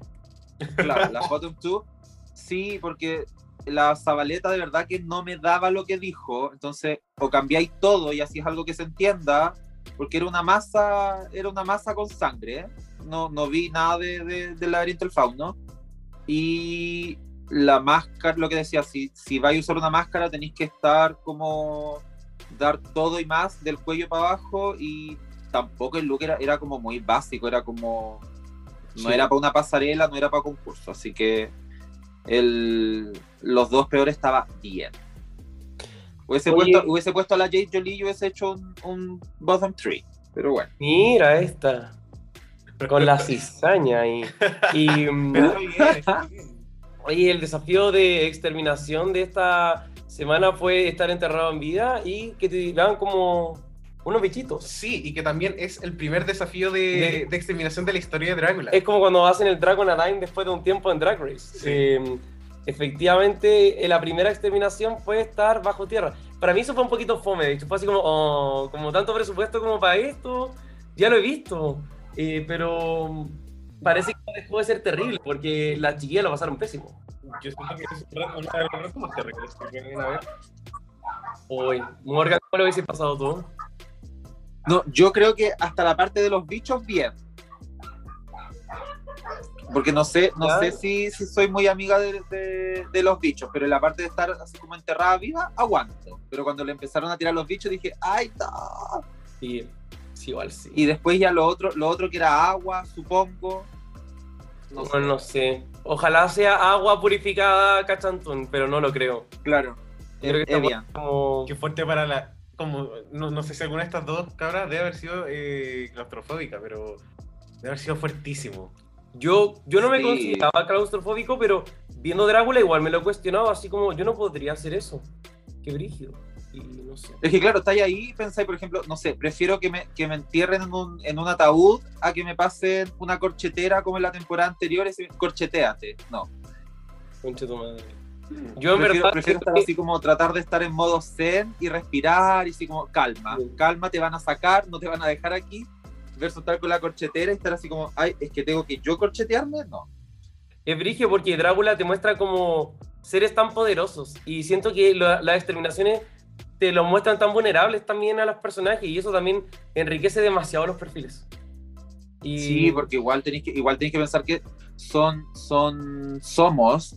claro, la bottom two, sí, porque la Zabaleta de verdad que no me daba lo que dijo, entonces o cambiáis todo y así es algo que se entienda, porque era una masa, era una masa con sangre, ¿eh? no, no vi nada de, de- del laberinto del fauno, y la máscara, lo que decía, si, si vais a usar una máscara tenéis que estar como dar todo y más del cuello para abajo y tampoco el look era, era como muy básico, era como no Sí. era para una pasarela, no era para concurso, así que el, los dos peores estaba bien. Hubiese, Oye. puesto, hubiese puesto a la Jade Jolie y hubiese hecho un, un bottom three, pero bueno. Mira esta. Con la cizaña y, y mm, oye, el desafío de exterminación de esta semana fue estar enterrado en vida y que te daban como unos bichitos. Sí, y que también es el primer desafío de, De- de exterminación de la historia de Drácula. Es como cuando hacen el Dragon Dime después de un tiempo en Drag Race. Sí. Eh, efectivamente, eh, la primera exterminación fue estar bajo tierra. Para mí eso fue un poquito fome, de hecho, fue así como, oh, como tanto presupuesto como para esto, ya lo he visto. Eh, pero parece que dejó de ser terrible porque las chiquillas lo pasaron pésimo. Yo siento que es una una de las razones más terribles que vienen a ver. Uy, Morgan, ¿cómo lo hubiese pasado tú? No, yo creo que hasta la parte de los bichos, bien. Porque no sé, no Ya. sé si, si soy muy amiga de, de- de los bichos, pero en la parte de estar así como enterrada viva, aguanto. Pero cuando le empezaron a tirar los bichos dije, ¡ay, no! Sí, sí, igual sí. Y después ya lo otro, lo otro que era agua, supongo. No No, sé, no sé. Ojalá sea agua purificada cachantún, pero no lo creo. claro. Creo Es, que es está bien. como... Qué fuerte para la. Como, no, no sé si alguna de estas dos cabras debe haber sido eh, claustrofóbica, pero debe haber sido fuertísimo. Yo, yo no me Sí. consideraba claustrofóbico, pero viendo Drácula igual me lo he cuestionado, así como yo no podría hacer eso. Qué brígido. Y no sé. Es que claro, estáis ahí y pensáis, por ejemplo, no sé, prefiero que me, que me entierren en un, en un ataúd a que me pasen una corchetera como en la temporada anterior, ese corcheteate. No. Concha tu madre. Yo en prefiero, verdad prefiero estar que- así como tratar de estar en modo zen y respirar y así como calma, Sí. calma, te van a sacar, no te van a dejar aquí, versus estar con la corchetera y estar así como, ay, es que tengo que yo corchetearme, no. es brigio porque Drácula te muestra como seres tan poderosos y siento que lo- las exterminaciones te los muestran tan vulnerables también a los personajes y eso también enriquece demasiado los perfiles. Y Sí, porque igual tenéis que, igual tenéis que pensar que son, son, somos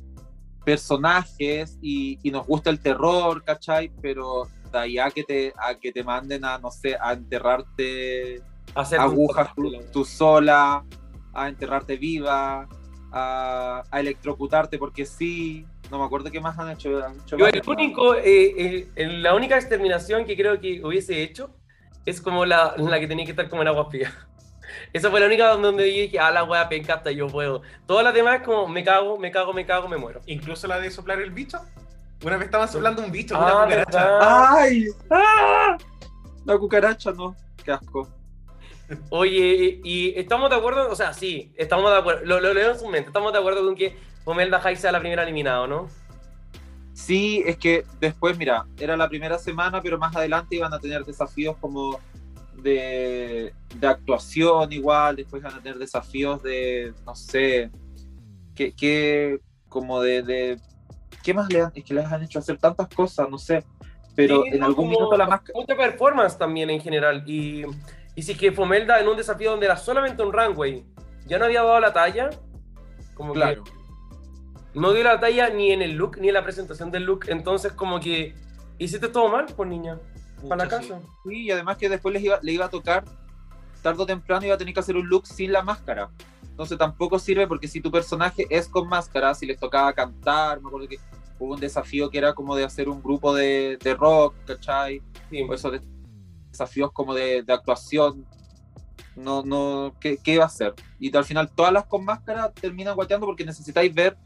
personajes y, y nos gusta el terror, ¿cachai? Pero de ahí a que te, a que te manden a, no sé, a enterrarte Hacer agujas tú, tú sola, a enterrarte viva, a, a electrocutarte porque sí. No me acuerdo qué más han hecho. han hecho Yo el único, eh, eh, la única exterminación que creo que hubiese hecho es como la, la que tenía que estar como en agua fría. Esa fue la única donde yo dije, ah, la wea penca hasta yo puedo. Todas las demás como me cago, me cago, me cago, me muero. Incluso la de soplar el bicho. Una vez estaban soplando un bicho, Ah, una cucaracha. ¡Ay! ¡Ah! La cucaracha, no. Qué asco. Oye, y estamos de acuerdo, o sea, sí, estamos de acuerdo, lo, lo leo en su mente, estamos de acuerdo con que Pomelda High sea la primera eliminada, ¿no? Sí, es que después, mira, era la primera semana, pero más adelante iban a tener desafíos como de, de actuación igual, después van a tener desafíos de, no sé, que, que como de, de- ¿qué más le han, es que les han hecho hacer tantas cosas, no sé, pero Sí, en algún como minuto la máscara, Mucha performance también en general. Y, y si es que Fomelda en un desafío donde era solamente un runway, ya no había dado la talla, como claro, que no dio la talla ni en el look ni en la presentación del look, entonces como que hiciste todo mal, pues niña, para la sí. casa. sí, y además que después les iba, le iba a tocar, tarde o temprano iba a tener que hacer un look sin la máscara, entonces tampoco sirve porque si tu personaje es con máscara, si les tocaba cantar, me acuerdo que hubo un desafío que era como de hacer un grupo de, de rock, ¿cachai? Sí. O esos de- desafíos como de, de actuación, no, no, ¿qué, qué va a hacer? Y al final todas las con máscara terminan guateando porque necesitáis ver,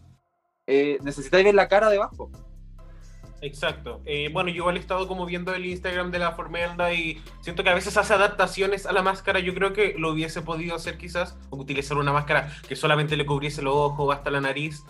eh, necesitáis ver la cara debajo. Exacto. Eh, bueno, yo igual he estado como viendo el Instagram de la Formelda y siento que a veces hace adaptaciones a la máscara. Yo creo que lo hubiese podido hacer quizás, utilizar una máscara que solamente le cubriese los ojos hasta la nariz.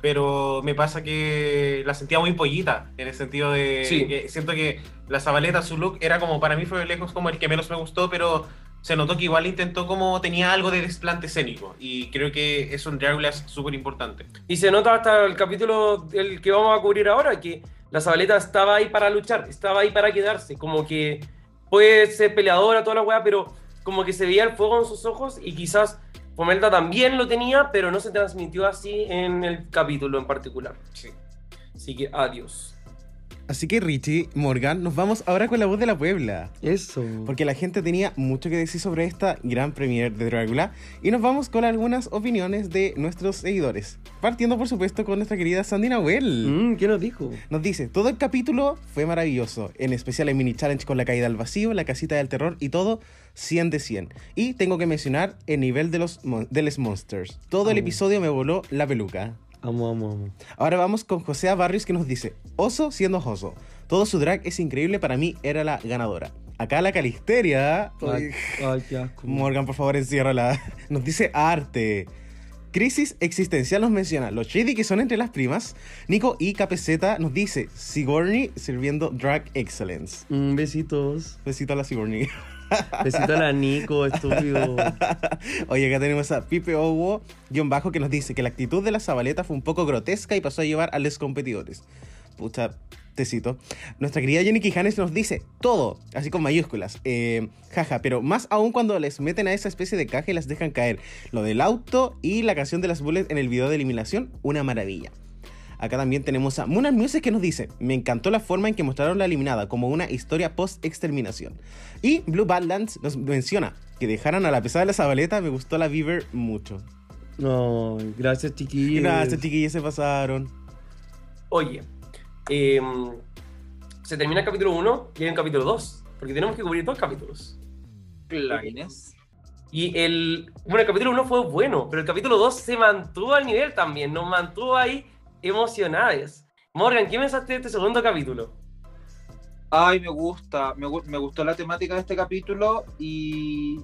Pero me pasa que la sentía muy pollita, en el sentido de Sí. que siento que la Zabaleta, su look, era como para mí fue lejos como el que menos me gustó, pero se notó que igual intentó como tenía algo de desplante escénico. Y creo que eso en Dragula es súper importante. Y se nota hasta el capítulo el que vamos a cubrir ahora que la Zabaleta estaba ahí para luchar, estaba ahí para quedarse, como que puede ser peleadora, toda la weá, pero como que se veía el fuego en sus ojos y quizás Pomelda también lo tenía, pero no se transmitió así en el capítulo en particular. Sí. Así que adiós. Así que Richie, Morgan, nos vamos ahora con la voz de la Puebla. Eso. Porque la gente tenía mucho que decir sobre esta gran premiere de Drácula. Y nos vamos con algunas opiniones de nuestros seguidores. Partiendo, por supuesto, con nuestra querida Sandy Nahuel. Mm, ¿Qué nos dijo? Nos dice, todo el capítulo fue maravilloso, en especial el mini challenge con la caída al vacío, la casita del terror y todo 100 de 100. Y tengo que mencionar el nivel de los, mon- de los monsters. Todo el Oh. episodio me voló la peluca. Amo, amo, amo. Ahora vamos con José Barrios que nos dice, Oso siendo Oso. Todo su drag es increíble, para mí era la ganadora. Acá la Calisteria... Ay, ay, qué asco. Morgan, por favor, enciérrala. Nos dice arte. Crisis existencial nos menciona los shady que son entre las primas. Nico y KPZ nos dice Sigourney sirviendo drag excellence. Mm, besitos. Besito a la Sigourney. Besito a la Nico, estúpido. Oye, acá tenemos a Pipe Owo, guion bajo, que nos dice que la actitud de la Zabaleta fue un poco grotesca y pasó a llevar a los competidores. Pucha, tecito. Nuestra querida Jenny Quijanes nos dice todo, así con mayúsculas. Eh, jaja, pero más aún cuando les meten a esa especie de caja y las dejan caer. Lo del auto y la canción de las bullets en el video de eliminación, una maravilla. Acá también tenemos a Munan Music que nos dice, me encantó la forma en que mostraron la eliminada como una historia post-exterminación. Y Blue Badlands nos menciona que dejaran a la pesada de la Zabaleta, me gustó la Beaver mucho. No, gracias, chiquillos. Gracias, chiquillos, se pasaron. Oye, em, se termina el capítulo 1 y hay un capítulo 2, porque tenemos que cubrir dos capítulos. La Inés. Y el, bueno, el capítulo 1 fue bueno, pero el capítulo 2 se mantuvo al nivel también, nos mantuvo ahí emocionados. Morgan, ¿qué pensaste de este segundo capítulo? Ay, me gusta, me, me gustó la temática de este capítulo y,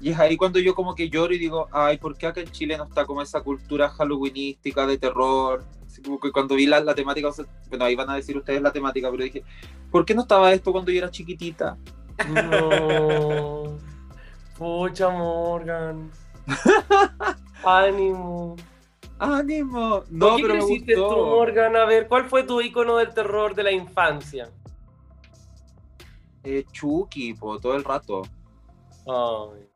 y es ahí cuando yo como que lloro y digo, ay, ¿por qué acá en Chile no está como esa cultura halloweenística de terror? Así como que cuando vi la, la temática, o sea, bueno, ahí van a decir ustedes la temática, pero dije, ¿por qué no estaba esto cuando yo era chiquitita? No. Pucha, Morgan. Ánimo. ¡Ánimo! ¿Por No, qué pero me creciste tú, gustó. Morgan? A ver, ¿cuál fue tu icono del terror de la infancia? Eh, Chucky, po, todo el rato. Ay.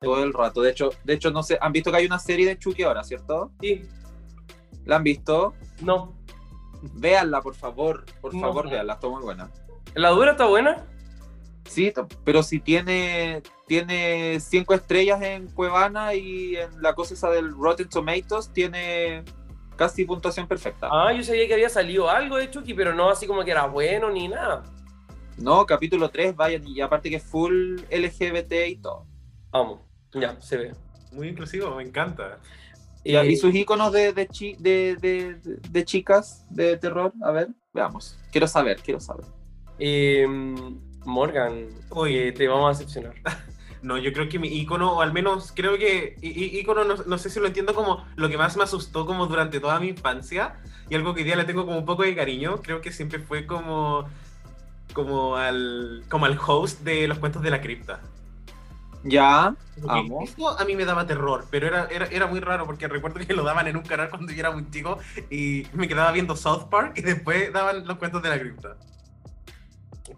todo el rato. De hecho, de hecho, no sé, han visto que hay una serie de Chucky ahora, ¿cierto? Sí, ¿La han visto? no. Véanla, por favor. Por No. favor, véanla, está muy buena. ¿La dura está buena? Sí, pero si tiene tiene cinco estrellas en Cuevana y en la cosa esa del Rotten Tomatoes tiene casi puntuación perfecta. Ah, yo sabía que había salido algo de Chucky, pero no así como que era bueno ni nada. No, capítulo 3, vayan, y aparte que es full LGBT y todo. Vamos, ya, se ve. Muy inclusivo, me encanta. Ya, Eh, ¿Y sus iconos de, de, chi- de, de- de chicas de terror? A ver, veamos. Quiero saber, quiero saber. eh, Morgan, Oye. eh, te vamos a decepcionar. No, yo creo que mi icono, o al menos creo que icono, no, no sé si lo entiendo como lo que más me asustó como durante toda mi infancia y algo que hoy día le tengo como un poco de cariño, creo que siempre fue como como al como al host de los cuentos de la cripta. Ya, amo. Esto a mí me daba terror, pero era, era, era muy raro porque recuerdo que lo daban en un canal cuando yo era muy chico y me quedaba viendo South Park y después daban los cuentos de la cripta.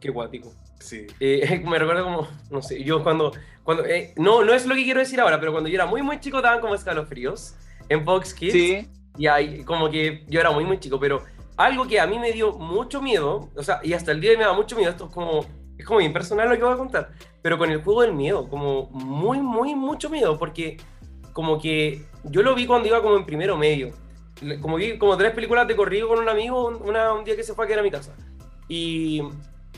Qué guático. Sí. Eh, me recuerdo como, no sé, yo cuando, cuando eh, no, no es lo que quiero decir ahora, pero cuando yo era muy, muy chico daban como escalofríos en Fox Kids. Sí, Y ahí, como que yo era muy, muy chico, pero algo que a mí me dio mucho miedo, o sea, y hasta el día de hoy me da mucho miedo, esto es como, es como bien personal lo que voy a contar, pero con el juego del miedo, como muy, muy, mucho miedo, porque como que yo lo vi cuando iba como en primero medio, como vi como tres películas de corrido con un amigo un, una- un día que se fue a quedar a mi casa, y,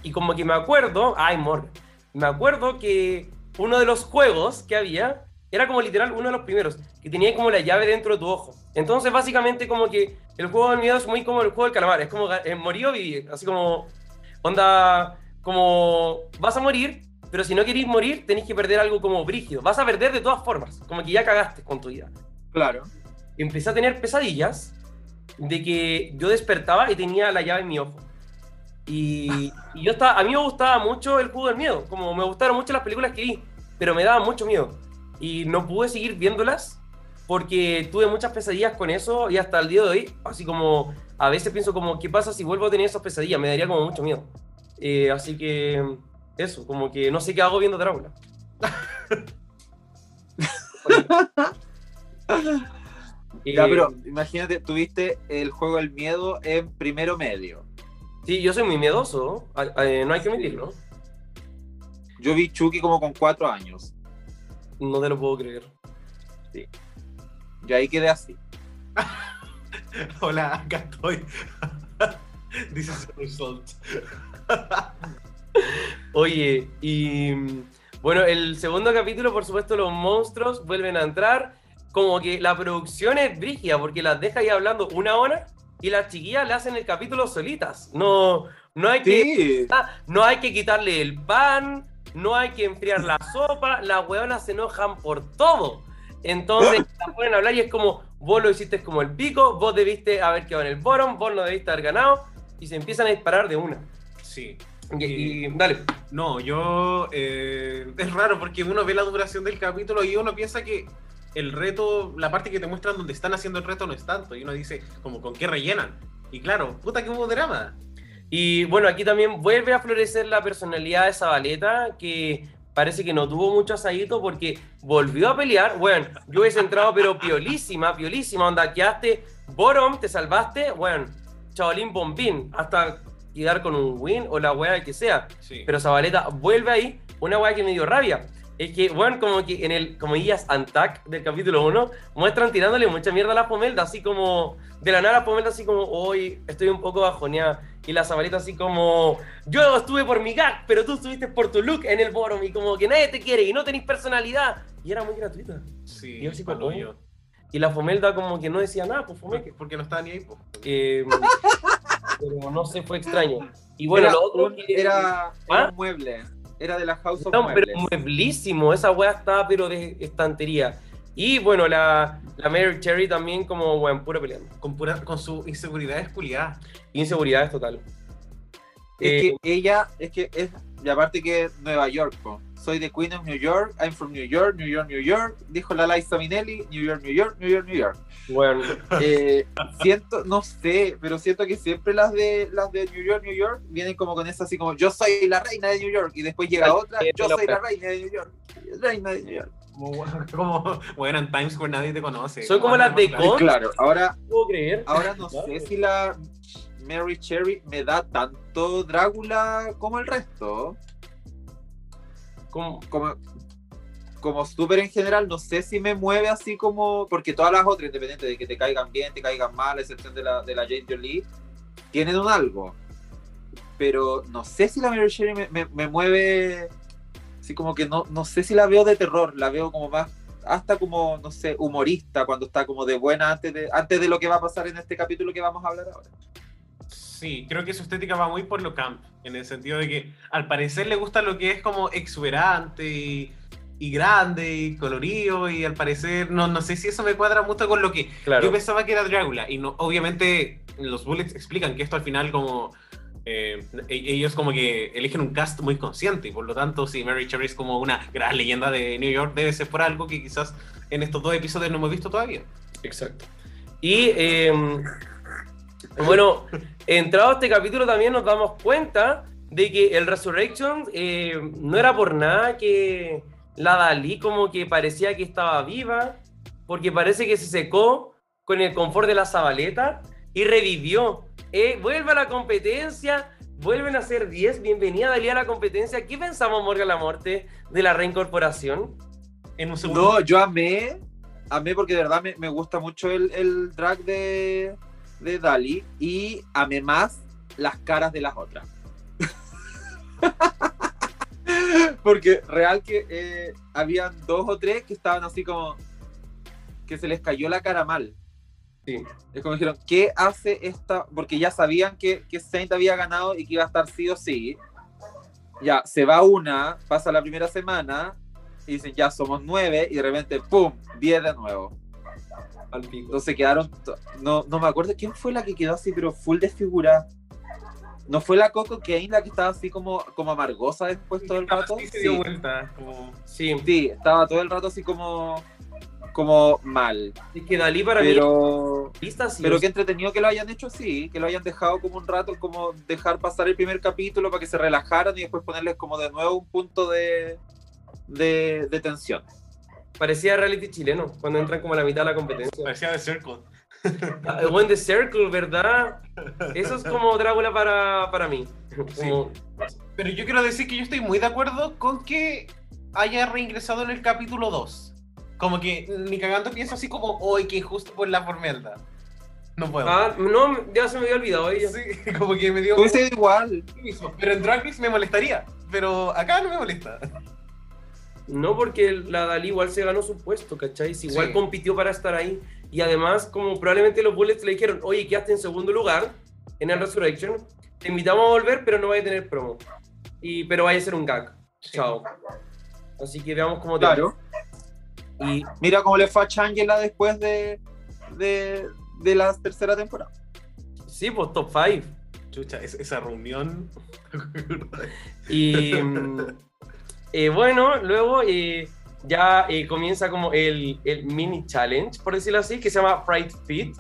y como que me acuerdo, ay, Morgan, me acuerdo que uno de los juegos que había era como literal uno de los primeros, que tenía como la llave dentro de tu ojo. Entonces, básicamente, como que el juego del miedo es muy como el juego del calamar, es como eh, morir o vivir, así como, onda, como vas a morir, pero si no queréis morir, tenéis que perder algo como brígido. Vas a perder de todas formas, como que ya cagaste con tu vida. claro. Empecé a tener pesadillas de que yo despertaba y tenía la llave en mi ojo. Y, y yo estaba, a mí me gustaba mucho el juego del miedo, como me gustaron mucho las películas que vi, pero me daba mucho miedo. Y no pude seguir viéndolas porque tuve muchas pesadillas con eso y hasta el día de hoy, así como a veces pienso como, ¿qué pasa si vuelvo a tener esas pesadillas? Me daría como mucho miedo. Eh, así que eso, como que no sé qué hago viendo Drácula. Ya, Eh, pero imagínate, tuviste el juego del miedo en primero medio. Sí, yo soy muy miedoso, a- a- eh, no hay que mentirlo. Yo vi Chucky como con cuatro años. No te lo puedo creer. Yo ahí quedé así. Hola, acá estoy. This is the result. Oye, y bueno, el segundo capítulo, por supuesto, los monstruos vuelven a entrar. Como que la producción es brígida, porque las deja ahí hablando una hora y las chiquillas le hacen el capítulo solitas. No, no hay que Sí, Ah, no hay que quitarle el pan, no hay que enfriar la sopa, las hueonas se enojan por todo. Entonces a hablar y es como, vos lo hiciste como el pico, vos debiste haber quedado en el bottom, vos no debiste haber ganado, y se empiezan a disparar de una. Sí. Y, y- dale. No, yo. eh, es raro porque uno ve la duración del capítulo y uno piensa que el reto, la parte que te muestran donde están haciendo el reto no es tanto. Y uno dice, como, ¿con qué rellenan? Y claro, puta que hubo drama. Y bueno, aquí también vuelve a florecer la personalidad de Zabaleta, que parece que no tuvo mucho asadito porque volvió a pelear. Bueno, yo hubiese entrado, pero piolísima, piolísima, onda, quedaste bottom, te salvaste, bueno, chavalín bombín, hasta quedar con un win o la wea que sea. Sí. Pero Zabaleta vuelve ahí, una wea que me dio rabia. Es que, bueno, como que en el, como ellas Antac del capítulo 1, muestran tirándole mucha mierda a la Pomelda, así como, de la nada la Pomelda así como, hoy estoy un poco bajoneada. Y la Zabaleta así como, yo estuve por mi gag, pero tú estuviste por tu look en el bottom y como que nadie te quiere y no tenés personalidad. Y era muy gratuita. Sí, Yo sí, pa'l pues, hoyo. Y la Fomelda como que no decía nada, pues Fomelda. Porque, no estaba ni ahí, po. Eh, pero no sé, fue extraño. Y bueno, era, lo otro un, que- era, era ¿Ah? un mueble. Era de la House of No, pero Muebles. mueblísimo, esa weá estaba pero de estantería. Y bueno, la, la Mary Cherry también como, weón, pura peleando. Con, pura, con su inseguridad esculiada. Inseguridades total. Es Eh, que ella, es que es, y aparte que es Nueva York, po. soy de Queen of New York, I'm from New York, New York, New York, dijo la Liza Minnelli, New York, New York, New York, New York. Bueno, Eh, siento, no sé, pero siento que siempre las de las de New York, New York vienen como con esa así como yo soy la reina de New York y después llega Ay, otra, yo soy la reina de New York, reina de New York. Como, bueno, en Times Square nadie te conoce. Son como las de Con Con. Claro, ahora, No puedo creer. ahora no Claro. sé si la Mary Cherry me da tanto Drácula como el resto. Como- Como, como súper en general, no sé si me mueve así como. Porque todas las otras, independiente de que te caigan bien, te caigan mal, a excepción de la, de la Jane Jolie, tienen un algo. Pero no sé si la Mary Cherry me, me- me mueve. Así como que no, no sé si la veo de terror, la veo como más. Hasta como, no sé, humorista, cuando está como de buena antes de, antes de lo que va a pasar en este capítulo que vamos a hablar ahora. Sí, creo que su estética va muy por lo camp, en el sentido de que al parecer le gusta lo que es como exuberante y, y grande y colorido y al parecer no, no sé si eso me cuadra mucho con lo que Claro. yo pensaba que era Drácula y no, obviamente los bullets explican que esto al final como eh, e- ellos como que eligen un cast muy consciente y por lo tanto si Mary Cherry es como una gran leyenda de New York debe ser por algo que quizás en estos dos episodios no hemos visto todavía. Exacto. Y eh, bueno, entrado este capítulo también nos damos cuenta de que el Resurrection eh, no era por nada que la Dalí como que parecía que estaba viva, porque parece que se secó con el confort de la Zabaleta y revivió. Eh, vuelve a la competencia, vuelven a ser 10, bienvenida Dalí a la competencia. ¿Qué pensamos, Morgan la Morte, de la reincorporación? En un segundo. No, yo amé, amé porque de verdad me, me gusta mucho el, el drag de, de Dali y amé más las caras de las otras. porque real que eh, habían dos o tres que estaban así como que se les cayó la cara mal. Sí. Es como dijeron, ¿qué hace esta? Porque ya sabían que, que Saint había ganado y que iba a estar sí o sí. Ya, se va una, pasa la primera semana, y dicen, ya somos nueve, y de repente, ¡pum! Diez de nuevo. Al pico. Entonces quedaron, no, no me acuerdo quién fue la que quedó así, pero full desfigurada. ¿No fue la Coco Kane la que estaba así como, como amargosa después todo el rato? Sí, se dio Sí, vuelta. Como... Sí, sí, estaba todo el rato así como, como mal. es que Dalí para mí Pero, Lista, sí, pero qué entretenido que lo hayan hecho así, que lo hayan dejado como un rato, como dejar pasar el primer capítulo para que se relajaran y después ponerles como de nuevo un punto de, de, de tensión. Parecía reality chileno cuando entran como a la mitad de la competencia. Parecía de Circle. Ah, el buen The Circle, ¿verdad? Eso es como Drácula para, para mí. Como- Pero yo quiero decir que yo estoy muy de acuerdo con que haya reingresado en el capítulo 2. Como que ni cagando pienso así como, hoy qué injusto por la formelda. No puedo. Ah, no, ya se me había olvidado ella. Sí, como que me dio Hubiese igual. Pero en Drag Race me molestaría. Pero acá no me molesta. No, porque la Dalí igual se ganó su puesto, ¿cachai? Si igual Sí. compitió para estar ahí. Y además, como probablemente los Bullets le dijeron, oye, quedaste en segundo lugar en el Resurrection, te invitamos a volver, pero no vaya a tener promo. Y, pero vaya a ser un gag. Chao. Así que veamos cómo te Claro. Y Mira cómo le fue a Changela después de, de, de la tercera temporada. sí, pues top 5. Chucha, es- esa reunión. Y eh, bueno, luego eh, ya eh, comienza como el, el mini challenge, por decirlo así, que se llama Fright Fit.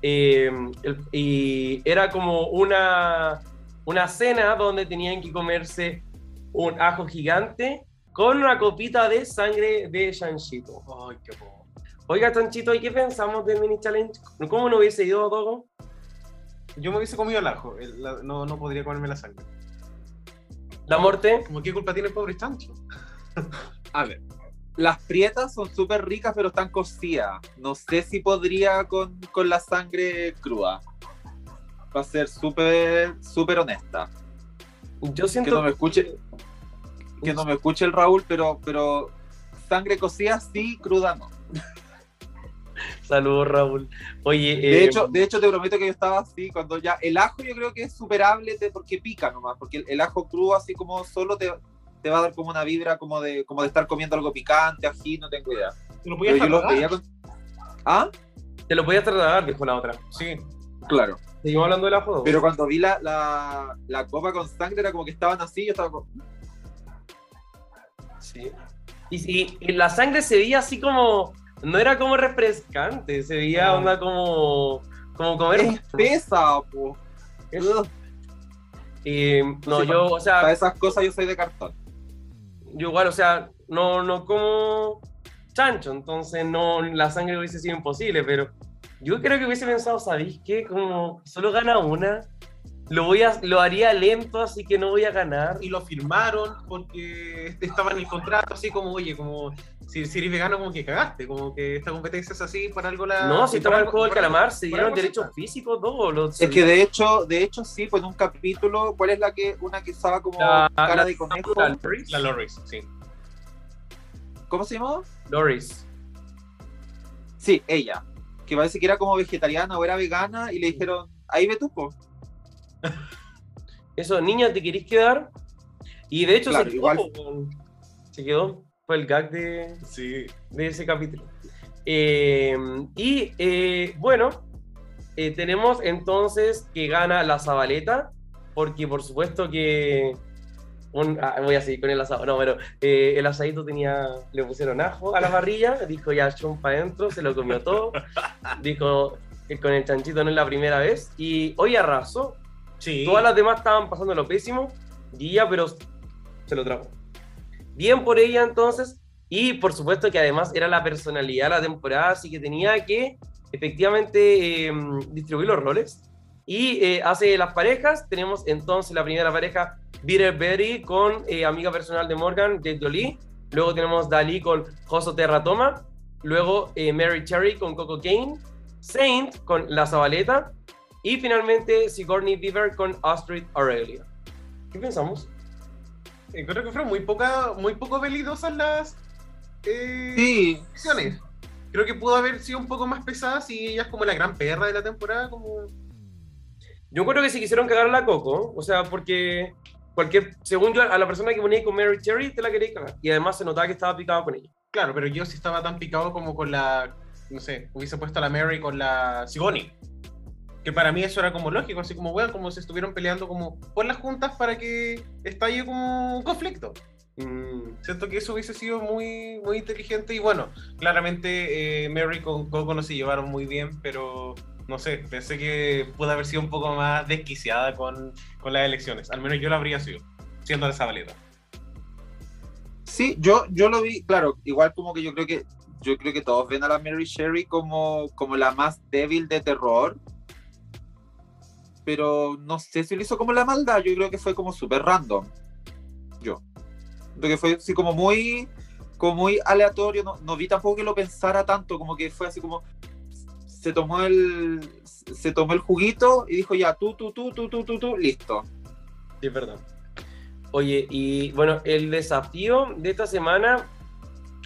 El- y era como una, una cena donde tenían que comerse un ajo gigante con una copita de sangre de Chanchito. Ay, qué po. Oiga, Chanchito, ¿y qué pensamos del mini challenge? ¿Cómo no hubiese ido, Dogo? Yo me hubiese comido el ajo. el- la- no, no podría comerme la sangre. La muerte. Como, ¿qué culpa tiene el pobre chancho? A ver. Las prietas son súper ricas, pero están cocidas. No sé si podría con, con la sangre cruda. Va a ser súper, súper honesta. Yo Que siento no me escuche, que no me escuche el Raúl, pero, pero sangre cocida sí, cruda no. Saludos, Raúl. Oye, De eh, hecho, de hecho te prometo que yo estaba así cuando ya el ajo yo creo que es superable te- porque pica nomás, porque el, el ajo crudo así como solo te, te va a dar como una vibra como de como de estar comiendo algo picante, ají, no tengo idea. Te lo podías veía con... Ah, te lo podías trasladar, dijo la otra. Sí. claro. Seguimos hablando del ajo. Pero cuando vi la, la, la copa con sangre era como que estaban así, yo estaba como, Sí. Y, y- y la sangre se veía así como. No era como refrescante, se veía onda como. Como comer. es espesa, po. Y, no, Sí, yo, o Para sea, esas cosas yo soy de cartón. yo igual, o sea, no, no como chancho, entonces no, la sangre hubiese sido imposible, pero yo creo que hubiese pensado, ¿sabéis qué? Como solo gana una, lo, voy a, lo haría lento, así que no voy a ganar. Y lo firmaron porque estaba en el contrato, así como, oye, como si, si eres vegano, como que cagaste, como que esta competencia es así, por algo la. No, si estaba el juego del calamar, se dieron derechos físicos, todo. Los, Es que de hecho, de hecho sí, pues en un capítulo, ¿cuál es la que una que estaba como La- cara la- de conejo? la Loris. La Loris, sí. ¿Cómo se llamaba? Loris. Sí, ella. Que parece que era como vegetariana o era vegana y le dijeron, ahí ve tú, po. Eso, niña, ¿te querés quedar? Y de hecho Claro, se quedó. igual. Se quedó. Fue el gag de, Sí. de ese capítulo. Eh, y eh, bueno, eh, tenemos entonces que gana la Zabaleta, porque por supuesto que. un- ah, voy a seguir con el asado. No, pero eh, el asadito tenía. Le pusieron ajo a la parrilla, dijo ya chumpa adentro, se lo comió todo. Dijo que con el chanchito no es la primera vez. Y hoy arrasó. Sí. Todas las demás estaban pasando lo pésimo. Y ella, pero se lo trajo. Bien por ella entonces. Y por supuesto que además era la personalidad de la temporada, así que tenía que efectivamente eh, distribuir los roles. Y eh, hace las parejas. Tenemos entonces la primera pareja, Bitter Betty con eh, amiga personal de Morgan, Jade Jolie. Luego tenemos Dalí con Joso Terratoma. Luego eh, Mary Cherry con Coco Kane. Saint con La Zabaleta. Y finalmente Sigourney Beaver con Astrid Aurelia. ¿Qué pensamos? Eh, Creo que fueron muy, poca, muy poco velidosas las eh, Sí, decisiones. Creo que pudo haber sido un poco más pesada si ella es como la gran perra de la temporada, como... Yo creo que si quisieron cagar a la Coco, o sea, porque cualquier, según yo, a la persona que ponía con Mary Cherry te la queréis cagar. Y además se notaba que estaba picado con ella. Claro, pero yo sí estaba tan picado como con la, no sé, hubiese puesto a la Mary con la Sigoni. Que para mí eso era como lógico, así como, bueno, como si estuvieron peleando como por las juntas para que estalle como un conflicto. Mm, Siento que eso hubiese sido muy, muy inteligente y bueno, claramente eh, Mary con Coco no se llevaron muy bien, pero no sé, pensé que pudo haber sido un poco más desquiciada con, con las elecciones. Al menos yo la habría sido, siendo de Zabaleta. sí, yo, yo lo vi, claro, igual como que yo creo que yo creo que todos ven a la Mary Sherry como, como la más débil de terror. Pero no sé si lo hizo como la maldad, yo creo que fue como súper random. Yo. Creo que fue así como muy, como muy aleatorio, no, no vi tampoco que lo pensara tanto, como que fue así como se tomó el se tomó el juguito y dijo ya tú, tú, tú, tú, tú, tú, tú, listo. sí, verdad. Oye, y bueno, el desafío de esta semana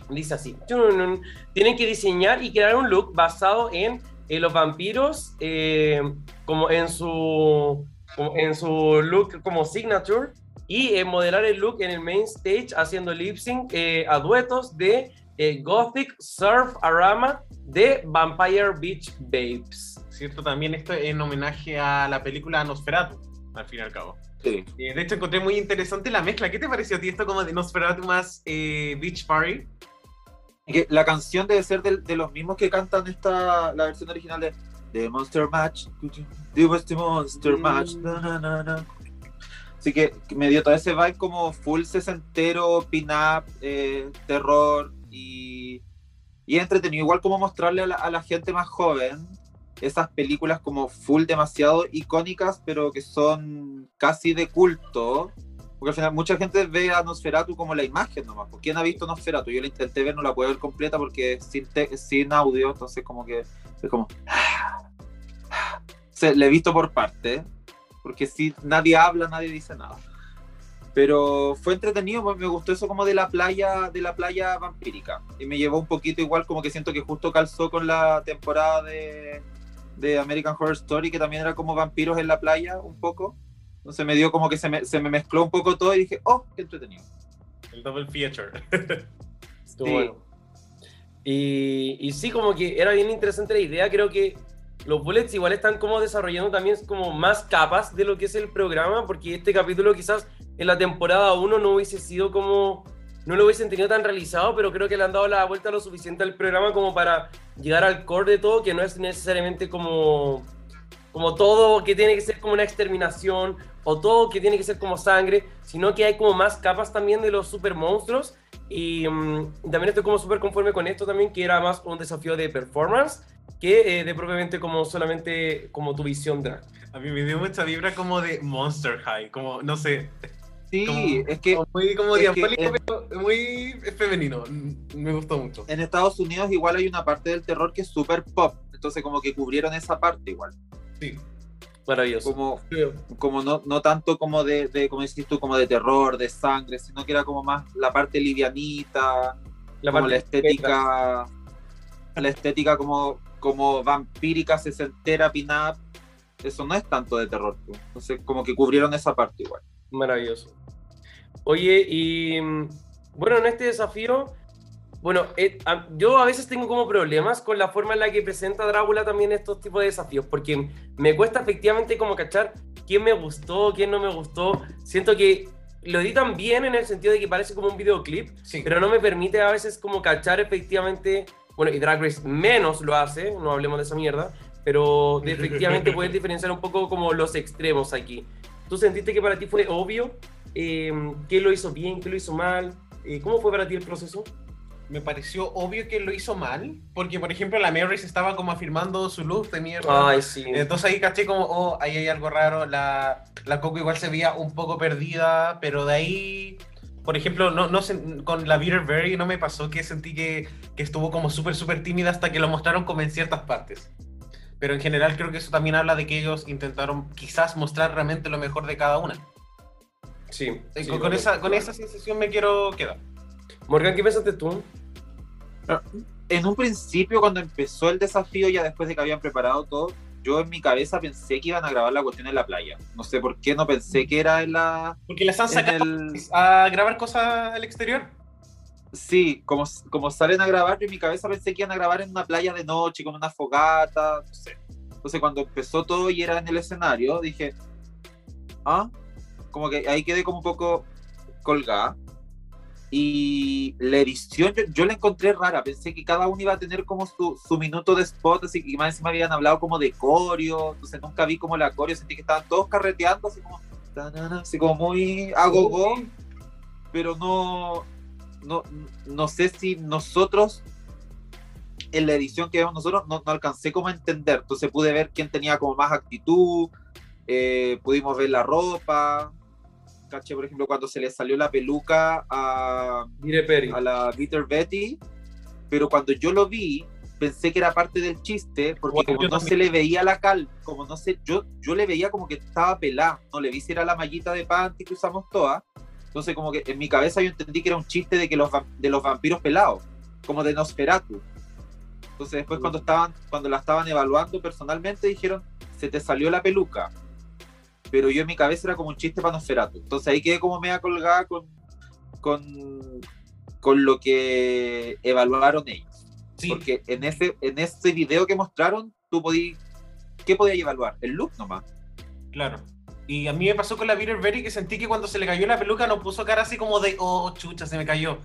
dice así: tienen que diseñar y crear un look basado en, eh, los vampiros, eh, como en su, como en su look como signature, y eh, modelar el look en el main stage haciendo lip sync eh, a duetos de eh, Gothic Surf Arama de Vampire Beach Babes. ¿Cierto? También esto en homenaje a la película Nosferatu, al fin y al cabo. Sí. Eh, de hecho, encontré muy interesante la mezcla. ¿Qué te pareció a ti esto como de Nosferatu más eh, Beach Party? Que la canción debe ser de, de los mismos que cantan esta la versión original de The Monster Match. The was the Monster Match na. así que me dio todo ese vibe como full sesentero pin-up eh, terror y y entretenido. Igual como mostrarle a la, a la gente más joven esas películas como full demasiado icónicas pero que son casi de culto porque al final mucha gente ve a Nosferatu como la imagen nomás. ¿Por quién ha visto Nosferatu? Yo la intenté ver, no la puedo ver completa porque es sin, te- sin audio, entonces como que es como... Se, la he visto por parte, porque si nadie habla, nadie dice nada. Pero fue entretenido, pues, me gustó eso como de la playa, de la playa vampírica. Y me llevó un poquito igual, como que siento que justo calzó con la temporada de, de American Horror Story, que también era como vampiros en la playa, un poco. Entonces me dio como que se me, se me mezcló un poco todo y dije, oh, qué entretenido. El double feature. Estuvo Sí. bueno. Y, y sí, como que era bien interesante la idea. Creo que los bullets igual están como desarrollando también como más capas de lo que es el programa, porque este capítulo quizás en la temporada 1 no hubiese sido como, no lo hubiesen tenido tan realizado, pero creo que le han dado la vuelta lo suficiente al programa como para llegar al core de todo, que no es necesariamente como, como todo que tiene que ser como una exterminación o todo que tiene que ser como sangre, sino que hay como más capas también de los super monstruos Y mm, también estoy como súper conforme con esto también, que era más un desafío de performance que eh, de propiamente como solamente como tu visión drag. A mí me dio mucha vibra como de Monster High, como, no sé, Sí, Como- es que como muy como es diabólico, pero muy femenino. Me gustó mucho. en Estados Unidos igual hay una parte del terror que es súper pop. Entonces como que cubrieron esa parte igual. Sí. Maravilloso. Como, como no, no tanto como de, de, como decís tú, como de terror, de sangre, sino que era como más la parte livianita, La como parte la estética, la estética como, como vampírica, sesentera, pin-up. Eso no es tanto de terror. pues. Entonces como que cubrieron esa parte igual. Maravilloso. Oye, y mm, bueno, en este desafío, bueno, eh, yo a veces tengo como problemas con la forma en la que presenta Drácula también estos tipos de desafíos, porque me cuesta efectivamente como cachar quién me gustó, quién no me gustó. Siento que lo editan bien en el sentido de que parece como un videoclip, Sí. pero no me permite a veces como cachar efectivamente, bueno, y Drag Race menos lo hace, no hablemos de esa mierda, pero de efectivamente poder diferenciar un poco como los extremos aquí. ¿Tú sentiste que para ti fue obvio eh, qué lo hizo bien, qué lo hizo mal? Eh, ¿Cómo fue para ti el proceso? Me pareció obvio que lo hizo mal, porque por ejemplo la Mary se estaba como afirmando su look de mierda. Ay, sí. Entonces ahí caché como, oh, ahí hay algo raro. La, la Coco igual se veía un poco perdida, pero de ahí, por ejemplo, no, no sé, con la Bitterberry no me pasó que sentí que, que estuvo como súper, súper tímida hasta que lo mostraron como en ciertas partes. Pero en general creo que eso también habla de que ellos intentaron quizás mostrar realmente lo mejor de cada una. sí, Eh, sí, con, con esa, con esa sensación me quiero quedar. Morgan, ¿qué pensaste tú? En un principio, cuando empezó el desafío, ya después de que habían preparado todo, yo en mi cabeza pensé que iban a grabar la cuestión en la playa. No sé por qué, no pensé que era en la... Porque las han sacado el- a grabar cosas al exterior. Sí, como, como salen a grabar, yo en mi cabeza pensé que iban a grabar en una playa de noche, con una fogata, no sé. Entonces cuando empezó todo y era en el escenario, dije, ah, como que ahí quedé como un poco colgada. Y la edición yo, yo la encontré rara, pensé que cada uno iba a tener como su, su minuto de spot, así que más encima habían hablado como de coreo, entonces nunca vi como la coreo, sentí que estaban todos carreteando, así como, así como muy agogó, pero no, no, no sé si nosotros en la edición que vemos nosotros no, no alcancé como a entender, entonces pude ver quién tenía como más actitud, eh, pudimos ver la ropa, caché por ejemplo cuando se le salió la peluca a, a la Bitter Betty, pero cuando yo lo vi pensé que era parte del chiste porque Bueno, como no también. se le veía la cal, como no sé, yo, yo le veía como que estaba pelada, no le vi si era la mallita de panty que usamos todas, entonces como que en mi cabeza yo entendí que era un chiste de que los de los vampiros pelados, como de Nosferatu. Entonces después cuando estaban cuando la estaban evaluando personalmente dijeron, "Se te salió la peluca." Pero yo en mi cabeza era como un chiste para Nosferatu. Entonces ahí quedé como media colgada con con con lo que evaluaron ellos. Sí, Porque en ese, en ese video que mostraron, tú podías. ¿Qué podías evaluar? El look nomás. claro. Y a mí me pasó con la Bitterberry que sentí que cuando se le cayó la peluca no puso cara así como de, oh, chucha, se me cayó.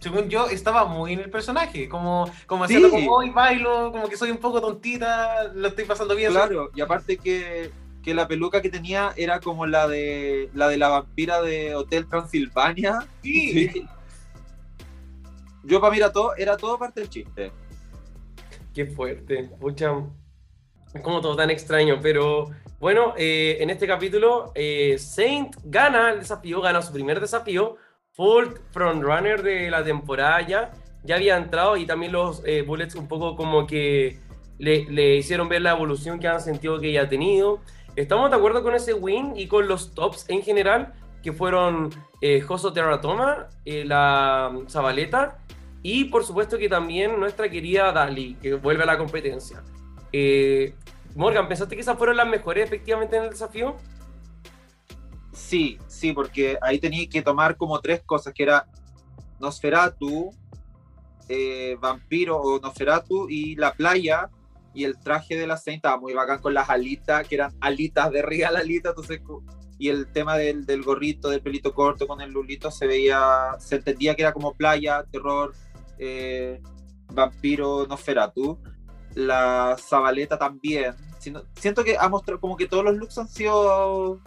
Según yo, estaba muy en el personaje, como, como haciendo Sí. como, hoy bailo, como que soy un poco tontita, lo estoy pasando bien. Claro, y aparte que, que la peluca que tenía era como la de la de la vampira de Hotel Transilvania. Sí. Yo para mí era todo, era todo parte del chiste. Qué fuerte. Pucha, es como todo tan extraño, pero bueno, eh, en este capítulo, eh, Saint gana el desafío, gana su primer desafío, full frontrunner de la temporada ya, ya había entrado y también los eh, Bullets un poco como que le, le hicieron ver la evolución que han sentido que ella ha tenido. Estamos de acuerdo con ese win y con los tops en general, que fueron eh, Joso Terratoma, eh, la mm, Zabaleta y por supuesto que también nuestra querida Dali, que vuelve a la competencia. Eh, Morgan, ¿pensaste que esas fueron las mejores efectivamente en el desafío? Sí, sí, porque ahí tenía que tomar como tres cosas, que era Nosferatu, eh, Vampiro o Nosferatu y la playa y el traje de la Saint estaba muy bacán con las alitas, que eran alitas de real alita, entonces y el tema del, del gorrito, del pelito corto con el lulito se veía, se entendía que era como playa, terror, eh, vampiro, Nosferatu. La Zabaleta también. Siento que ha mostrado como que todos los looks han sido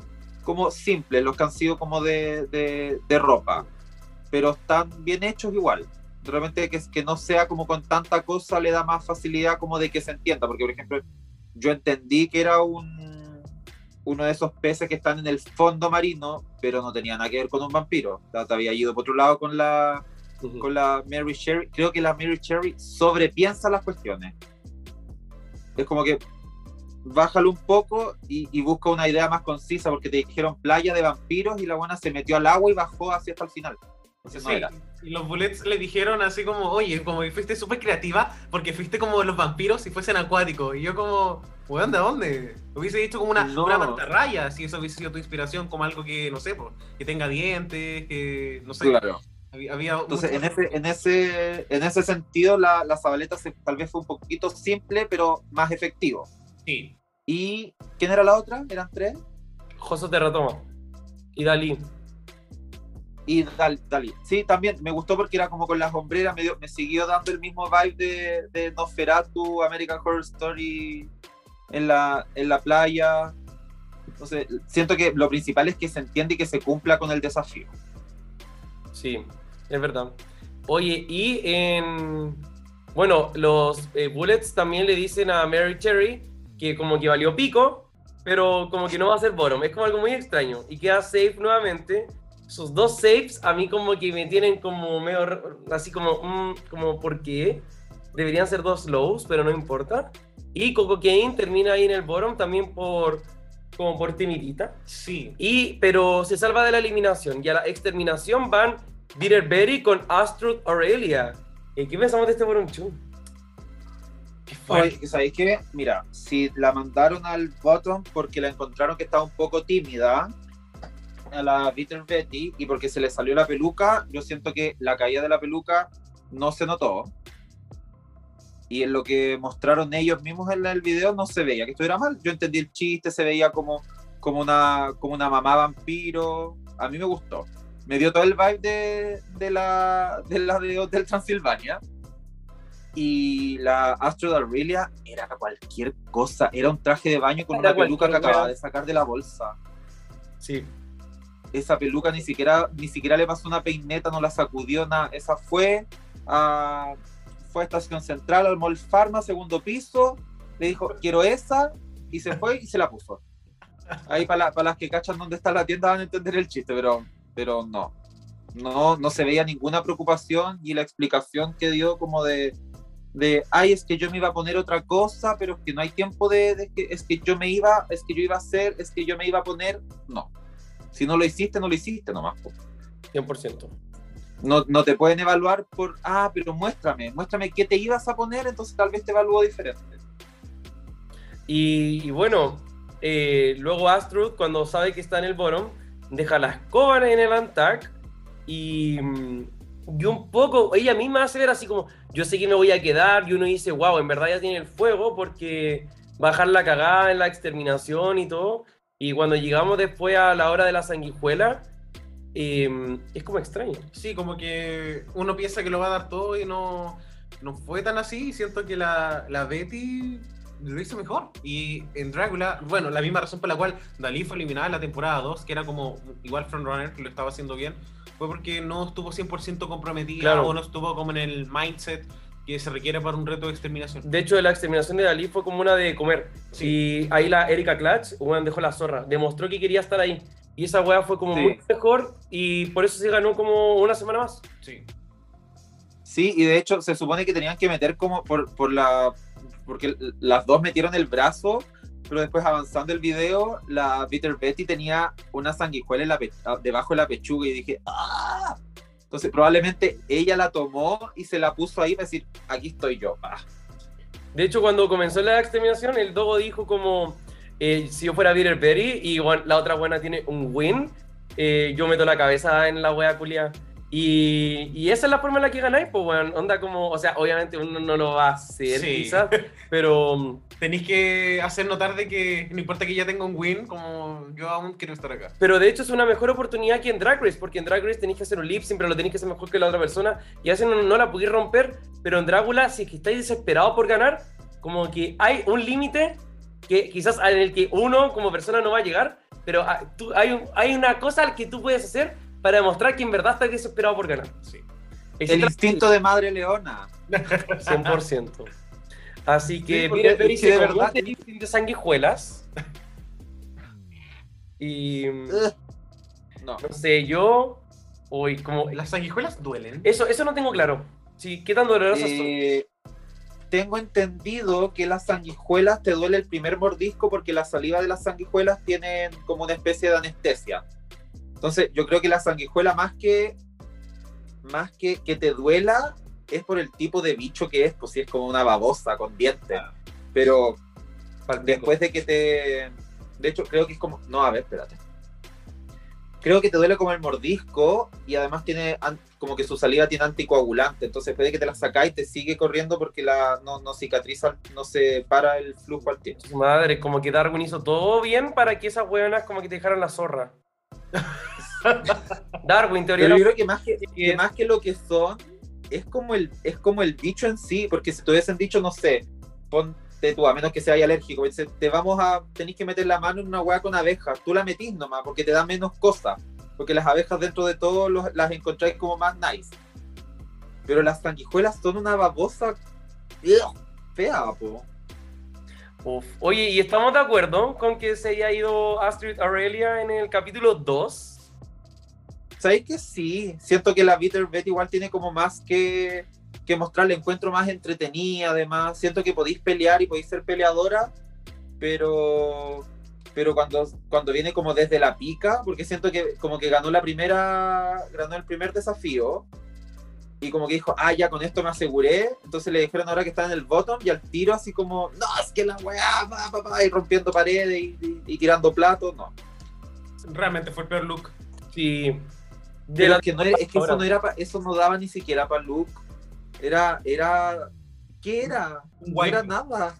como simples, los que han sido como de, de, de ropa. pero están bien hechos igual. De repente que, que no sea como con tanta cosa le da más facilidad como de que se entienda, porque por ejemplo yo entendí que era un uno de esos peces que están en el fondo marino, pero no tenía nada que ver con un vampiro. O sea, te había ido por otro lado con la, con la Mary Cherry. Creo que la Mary Cherry sobrepiensa las cuestiones. Es como que bájalo un poco y, y busca una idea más concisa, porque te dijeron playa de vampiros y la buena se metió al agua y bajó así hasta el final. Entonces no Sí, era. y los bullets le dijeron así como, oye, como que fuiste súper creativa porque fuiste como los vampiros si fuesen acuáticos. Y yo como, weón, ¿de dónde? Hubiese dicho como una, No. una mantarraya, si eso hubiese sido tu inspiración, como algo que, no sé, que tenga dientes, que, no sé. Claro. Había, había Entonces, en ese, en ese, en ese sentido, la, la Zabaleta se- tal vez fue un poquito simple, pero más efectivo. Sí. ¿Y quién era la otra? ¿Eran tres? Joso te retoma. Y Dalí. Y Dal- Dalí. Sí, también me gustó porque era como con las hombreras, me, dio- me siguió dando el mismo vibe de, de Nosferatu, American Horror Story en la, en la playa. Entonces, siento que lo principal es que se entiende y que se cumpla con el desafío. Sí, es verdad. Oye, y en. Bueno, los eh, Bullets también le dicen a Mary Cherry que como que valió pico, pero como que no va a ser bottom. Es como algo muy extraño. Y queda safe nuevamente. Sus dos saves a mí como que me tienen como medio así como, mm, como ¿por qué? Deberían ser dos lows, pero no importa. Y Coco Kane termina ahí en el bottom también por como por timidita. Sí. Y, pero se salva de la eliminación. Y a la exterminación van Peter Berry con Astrud Aurelia. Eh, ¿Qué pensamos de este? Qué fuerte. Oye, ¿sabéis qué? Mira, si la mandaron al bottom porque la encontraron que estaba un poco tímida a la Bitter Betty y porque se le salió la peluca, yo siento que la caída de la peluca no se notó. Y en lo que mostraron ellos mismos en el video no se veía que estuviera mal. Yo entendí el chiste, se veía como, como, una, como una mamá vampiro. A mí me gustó. Me dio todo el vibe de, de la, de la de Hotel Transilvania y la Astro Aurelia era cualquier cosa, era un traje de baño con Era una peluca que acababa de sacar de la bolsa. Sí. Esa peluca ni siquiera, ni siquiera le pasó una peineta, no la sacudió nada. Esa fue a, fue a Estación Central, al Mall Pharma, segundo piso, le dijo, quiero esa, y se fue y se la puso. Ahí para, las que cachan dónde está la tienda van a entender el chiste, pero, pero no. No, no se veía ninguna preocupación y la explicación que dio como de, de, ay, es que yo me iba a poner otra cosa, pero es que no hay tiempo de, de que, es que yo me iba, es que yo iba a hacer, es que yo me iba a poner, no. Si no lo hiciste, no lo hiciste nomás. po. 100%. No, no te pueden evaluar por, ah, pero muéstrame, muéstrame qué te ibas a poner, entonces tal vez te evalúo diferente. Y, y bueno, eh, luego Astrud, cuando sabe que está en el bottom, deja la escoba en el antac y, mm, y un poco, ella misma hace ver así como, yo sé que me voy a quedar, y uno dice, wow, en verdad ya tiene el fuego porque bajar la cagada en la exterminación y todo. Y cuando llegamos después a la hora de la sanguijuela, eh, es como extraño. Sí, como que uno piensa que lo va a dar todo y no, no fue tan así. Siento que la, la Betty lo hizo mejor. Y en Drácula, bueno, la misma razón por la cual Dalí fue eliminada en la temporada 2, que era como igual frontrunner, que lo estaba haciendo bien, fue porque no estuvo 100% comprometida Claro. o no estuvo como en el mindset que se requiere para un reto de exterminación. De hecho, la exterminación de Dalí fue como una de comer. Y ahí la Erika Clutch, weón, dejó la zorra. Demostró que quería estar ahí. Y esa weá fue como Sí. muy mejor y por eso se ganó como una semana más. Sí. Sí, y de hecho se supone que tenían que meter como por, por la. Porque las dos metieron el brazo, pero después avanzando el video, la Bitter Betty tenía una sanguijuela en la pe- ah, debajo de la pechuga y dije, ¡ah! Entonces probablemente ella la tomó y se la puso ahí para decir, aquí estoy yo. De hecho, cuando comenzó la exterminación, el Dogo dijo como, eh, si yo fuera Peter Berry y weón, la otra buena tiene un win, eh, yo meto la cabeza en la wea culia. Y, y esa es la forma en la que ganáis, pues, weón. Onda como, o sea, obviamente uno no lo va a hacer, Sí. quizás, pero, Tenéis que hacer notar de que no importa que ya tenga un win, como yo aún quiero estar acá. pero de hecho es una mejor oportunidad que en Drag Race, porque en Drag Race tenéis que hacer un lip, siempre lo tenéis que hacer mejor que la otra persona, y a veces no, no la podéis romper, pero en Drácula, si es que estáis desesperados por ganar, como que hay un límite que quizás en el que uno como persona no va a llegar, pero hay, hay una cosa que tú puedes hacer para demostrar que en verdad está desesperado por ganar. Sí. El instinto de madre leona. 100%. Así que Sí, se de verdad- este lifting de sanguijuelas. Y. No. no sé, yo. Uy, como. Las sanguijuelas duelen. Eso, eso no tengo claro. Sí, ¿qué tan dolorosas son? Eh, tengo entendido que las sanguijuelas te duele el primer mordisco porque la saliva de las sanguijuelas tienen como una especie de anestesia. Entonces, yo creo que la sanguijuela más que más que que te duela es por el tipo de bicho que es, pues si es como una babosa con dientes. Pero después de que te de hecho creo que es como no, a ver, espérate. Creo que te duele como el mordisco y además tiene como que su saliva tiene anticoagulante, entonces puede que te la sacáis y te sigue corriendo porque la no, no cicatriza, no se para el flujo al tiempo. Madre, como que Darwin hizo todo bien para que esas hueonas como que te dejaran la zorra. Darwin, teoría Pero yo creo que más que, que más que lo que son, es como el, es como el bicho en sí, porque si te hubiesen dicho, no sé, ponte tú, a menos que sea alérgico, te vamos a, tenés que meter la mano en una hueá con abejas, tú la metís nomás, porque te da menos cosas, porque las abejas dentro de todo los- las encontráis como más nice. Pero las sanguijuelas son una babosa ugh, fea, po. Oye, ¿y estamos de acuerdo con que se haya ido Astrid Aurelia en el capítulo 2? ¿Sabéis que sí? Siento que la Bitter Bet igual tiene como más que, que mostrar, le encuentro más entretenida, además. Siento que podéis pelear y podéis ser peleadora, pero pero cuando, cuando viene como desde la pica, porque siento que como que ganó la primera, ganó el primer desafío, y como que dijo, ah, ya con esto me aseguré, entonces le dijeron ahora que está en el bottom, y al tiro así como, no, es que la weá, va, va, va", y rompiendo paredes y, y- y tirando platos, no. Realmente fue el peor look. Sí. De Pero la es que, no era- es que ahora. eso no era pa- eso no daba ni siquiera para Luke. Era, era, ¿qué era? No era nada.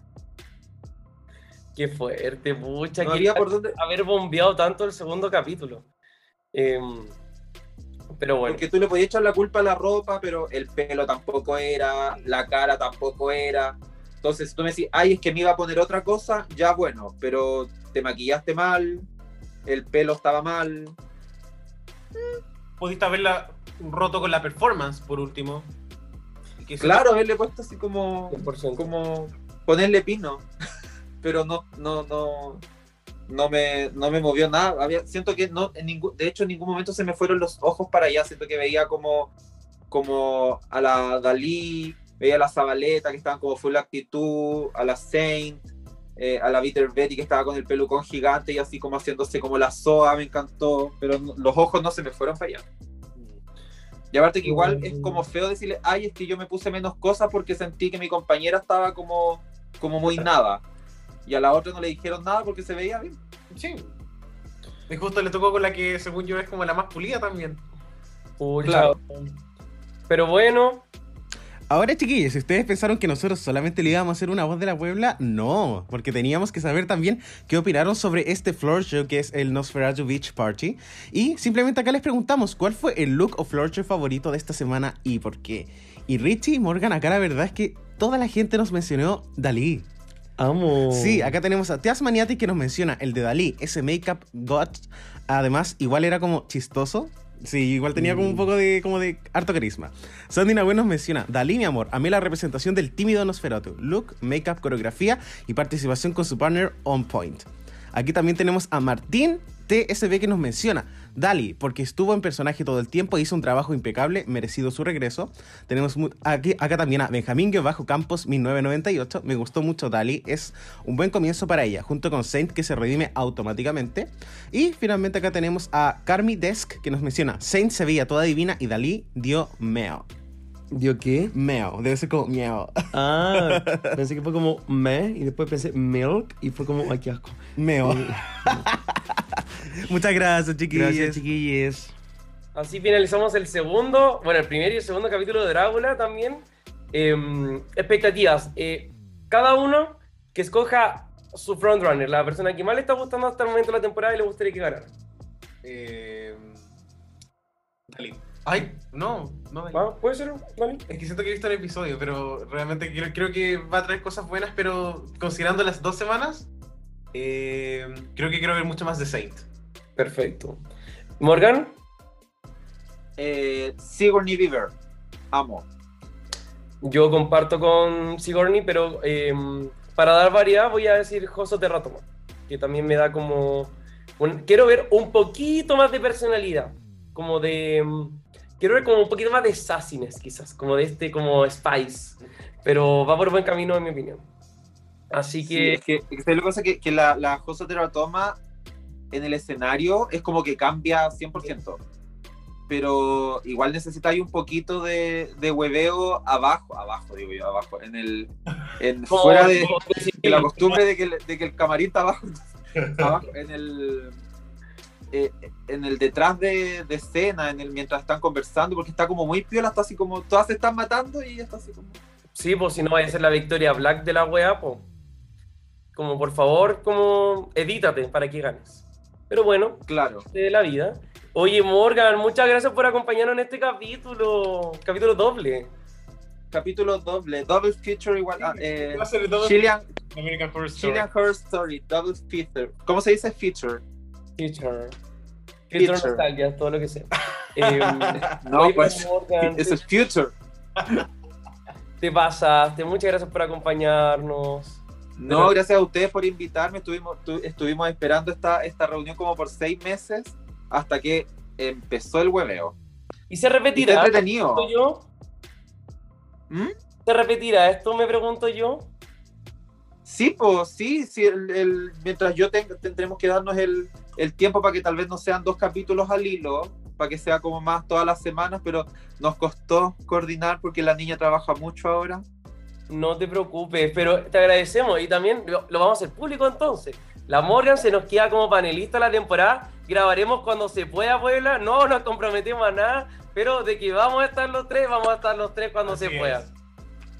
Qué fuerte, mucha. No había por dónde. haber bombeado tanto el segundo capítulo. Em, pero bueno. Porque tú le podías echar la culpa a la ropa, pero el pelo tampoco era, la cara tampoco era. Entonces, tú me decís, ay, es que me iba a poner otra cosa, ya bueno, pero te maquillaste mal, el pelo estaba mal. Pudiste haberla roto con la performance, por último. Claro, haberle puesto así como, 100%. como ponerle pino, pero no, no, no, no me, no me movió nada. Había, siento que no, en ningún, de hecho en ningún momento se me fueron los ojos para allá. Siento que veía como, como a la Dalí, veía a la Zabaleta que estaban como full actitud, a la Saint, eh, a la Bitter Betty que estaba con el pelucón gigante y así como haciéndose como la soa, me encantó, pero no- los ojos no se me fueron para allá. Y aparte que igual es como feo decirle, ay, es que yo me puse menos cosas porque sentí que mi compañera estaba como, como muy nada. Y a la otra no le dijeron nada porque se veía bien. Sí. Y justo le tocó con la que, según yo, es como la más pulida también. Pucha. Claro. Pero bueno, Ahora, chiquillos, si ustedes pensaron que nosotros solamente le íbamos a hacer una voz de la Puebla, no, porque teníamos que saber también qué opinaron sobre este floor show que es el Nosferatu Beach Party. Y simplemente acá les preguntamos cuál fue el look o floor show favorito de esta semana y por qué. Y Richie y Morgan, acá la verdad es que toda la gente nos mencionó Dalí. Amo. Sí, acá tenemos a Tias Maniati que nos menciona el de Dalí, ese make-up got. Además, igual era como chistoso. Sí, igual tenía como un poco de, como de harto carisma. Sandy Nahue nos menciona, Dalí, mi amor, amé la representación del tímido Nosferatu. Look, make-up, coreografía y participación con su partner On Point. Aquí también tenemos a Martín TSB que nos menciona, Dali, porque estuvo en personaje todo el tiempo, hizo un trabajo impecable, merecido su regreso. Tenemos aquí, acá también a Benjamín Bajo Campos 1998, me gustó mucho Dali, es un buen comienzo para ella, junto con Saint que se redime automáticamente. Y finalmente acá tenemos a Carmi Desk que nos menciona, Saint se veía toda divina y Dalí dio meo. ¿Dio qué? Meo, debe ser como meo. Ah, pensé que fue como me y después pensé milk y fue como, ay, qué asco. Meo. Eh, Muchas gracias, chiquillos. Gracias, chiquillos. así finalizamos el segundo, bueno, el primer y el segundo capítulo de Drácula también. Em, expectativas. Eh, cada uno que escoja su frontrunner, la persona que más le está gustando hasta el momento de la temporada y le gustaría que ganara. Eh... Dalí. Ay, no, no. ¿Va? ¿Puede ser, Dani? Es que siento que he visto el episodio, pero realmente creo, creo que va a traer cosas buenas, pero considerando las dos semanas, eh, creo que quiero ver mucho más de Saint. Perfecto. Morgan, Eh, Sigourney Beaver. Amo. Yo comparto con Sigourney, pero eh, para dar variedad voy a decir Joso Terratoma, que también me da como... un- quiero ver un poquito más de personalidad, como de... Quiero ver como un poquito más de sassiness, quizás, como de este, como Spice, pero va por buen camino en mi opinión. Así Sí, que... es que, es lo que pasa es que, que la, la Josa Teratoma en el escenario es como que cambia 100%. Pero igual necesitáis un poquito de, de hueveo abajo, abajo digo yo, abajo, en el, en, fuera de, de la costumbre de que, el- de que el camarín está abajo, abajo, en el, eh, en el detrás de, de escena, en el mientras están conversando, porque está como muy piola, está así como, todas se están matando y está así como... Sí, pues si no vaya a ser la Victoria Black de la wea, pues. Como por favor, como edítate para que ganes. Pero bueno, Claro. de la vida. Oye, Morgan, muchas gracias por acompañarnos en este capítulo. Capítulo doble. Capítulo doble, double feature igual, ah, eh, a ser todo Chilean, American Horror Story. Chilean Horror Story, double feature. ¿Cómo se dice feature? Future. Future Future. nostalgia, todo lo que sea. Eh, No, pues es te, el future. te pasaste. Muchas gracias por acompañarnos. No, Pero- gracias a ustedes por invitarme. Estuvimos, tu- estuvimos esperando esta, esta reunión como por seis meses hasta que empezó el hueveo. ¿Y se Y repetirá? entretenido. pregunto yo? ¿Mm? ¿Se repetirá esto? Me pregunto yo. Sí, pues sí, sí el, el- mientras yo tenga, tendremos que darnos el, el tiempo para que tal vez no sean dos capítulos al hilo, para que sea como más todas las semanas, pero nos costó coordinar porque la niña trabaja mucho ahora. No te preocupes, pero te agradecemos y también lo, lo vamos a hacer público entonces. La Morgan se nos queda como panelista la temporada. Grabaremos cuando se pueda, Puebla. No nos comprometemos a nada, pero de que vamos a estar los tres, vamos a estar los tres cuando Así se es. pueda.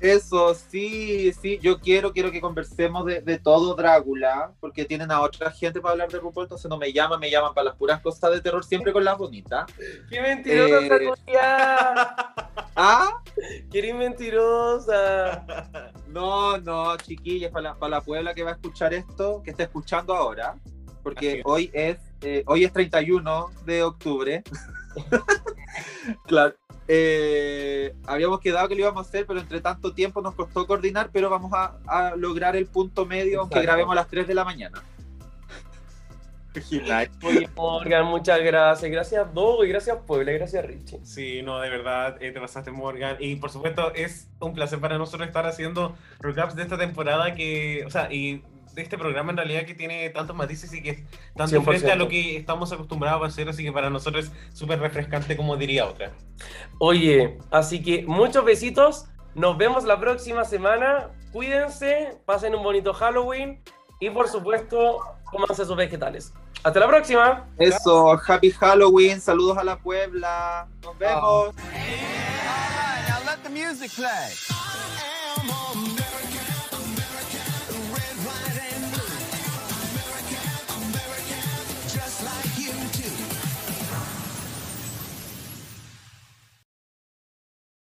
Eso, sí, sí, yo quiero, quiero que conversemos de, de todo Drácula, porque tienen a otra gente para hablar de RuPaul, entonces no me llaman, me llaman para las puras cosas de terror, siempre con las bonitas. ¡Qué mentirosa Eh. Ah, ¡Qué mentirosa! no, no, chiquillas, para la, para la Puebla que va a escuchar esto, que está escuchando ahora, porque es. hoy es, eh, hoy es 31 de octubre. claro. Eh, habíamos quedado que lo íbamos a hacer, pero entre tanto tiempo nos costó coordinar, pero vamos a, a lograr el punto medio, aunque grabemos a las 3 de la mañana. Oye, Morgan, muchas gracias. Gracias, Dogo, y gracias, Puebla, y gracias, Richie. Sí, no, de verdad, eh, te pasaste Morgan. Y por supuesto, es un placer para nosotros estar haciendo recaps de esta temporada que, o sea, y de este programa en realidad que tiene tantos matices y que es tan 100%. diferente a lo que estamos acostumbrados a hacer, así que para nosotros es súper refrescante, como diría otra. Oye, así que muchos besitos. Nos vemos la próxima semana. Cuídense, pasen un bonito Halloween y por supuesto, cómanse sus vegetales. Hasta la próxima. Eso, Happy Halloween, saludos a la Puebla. Nos vemos. Now let the music play.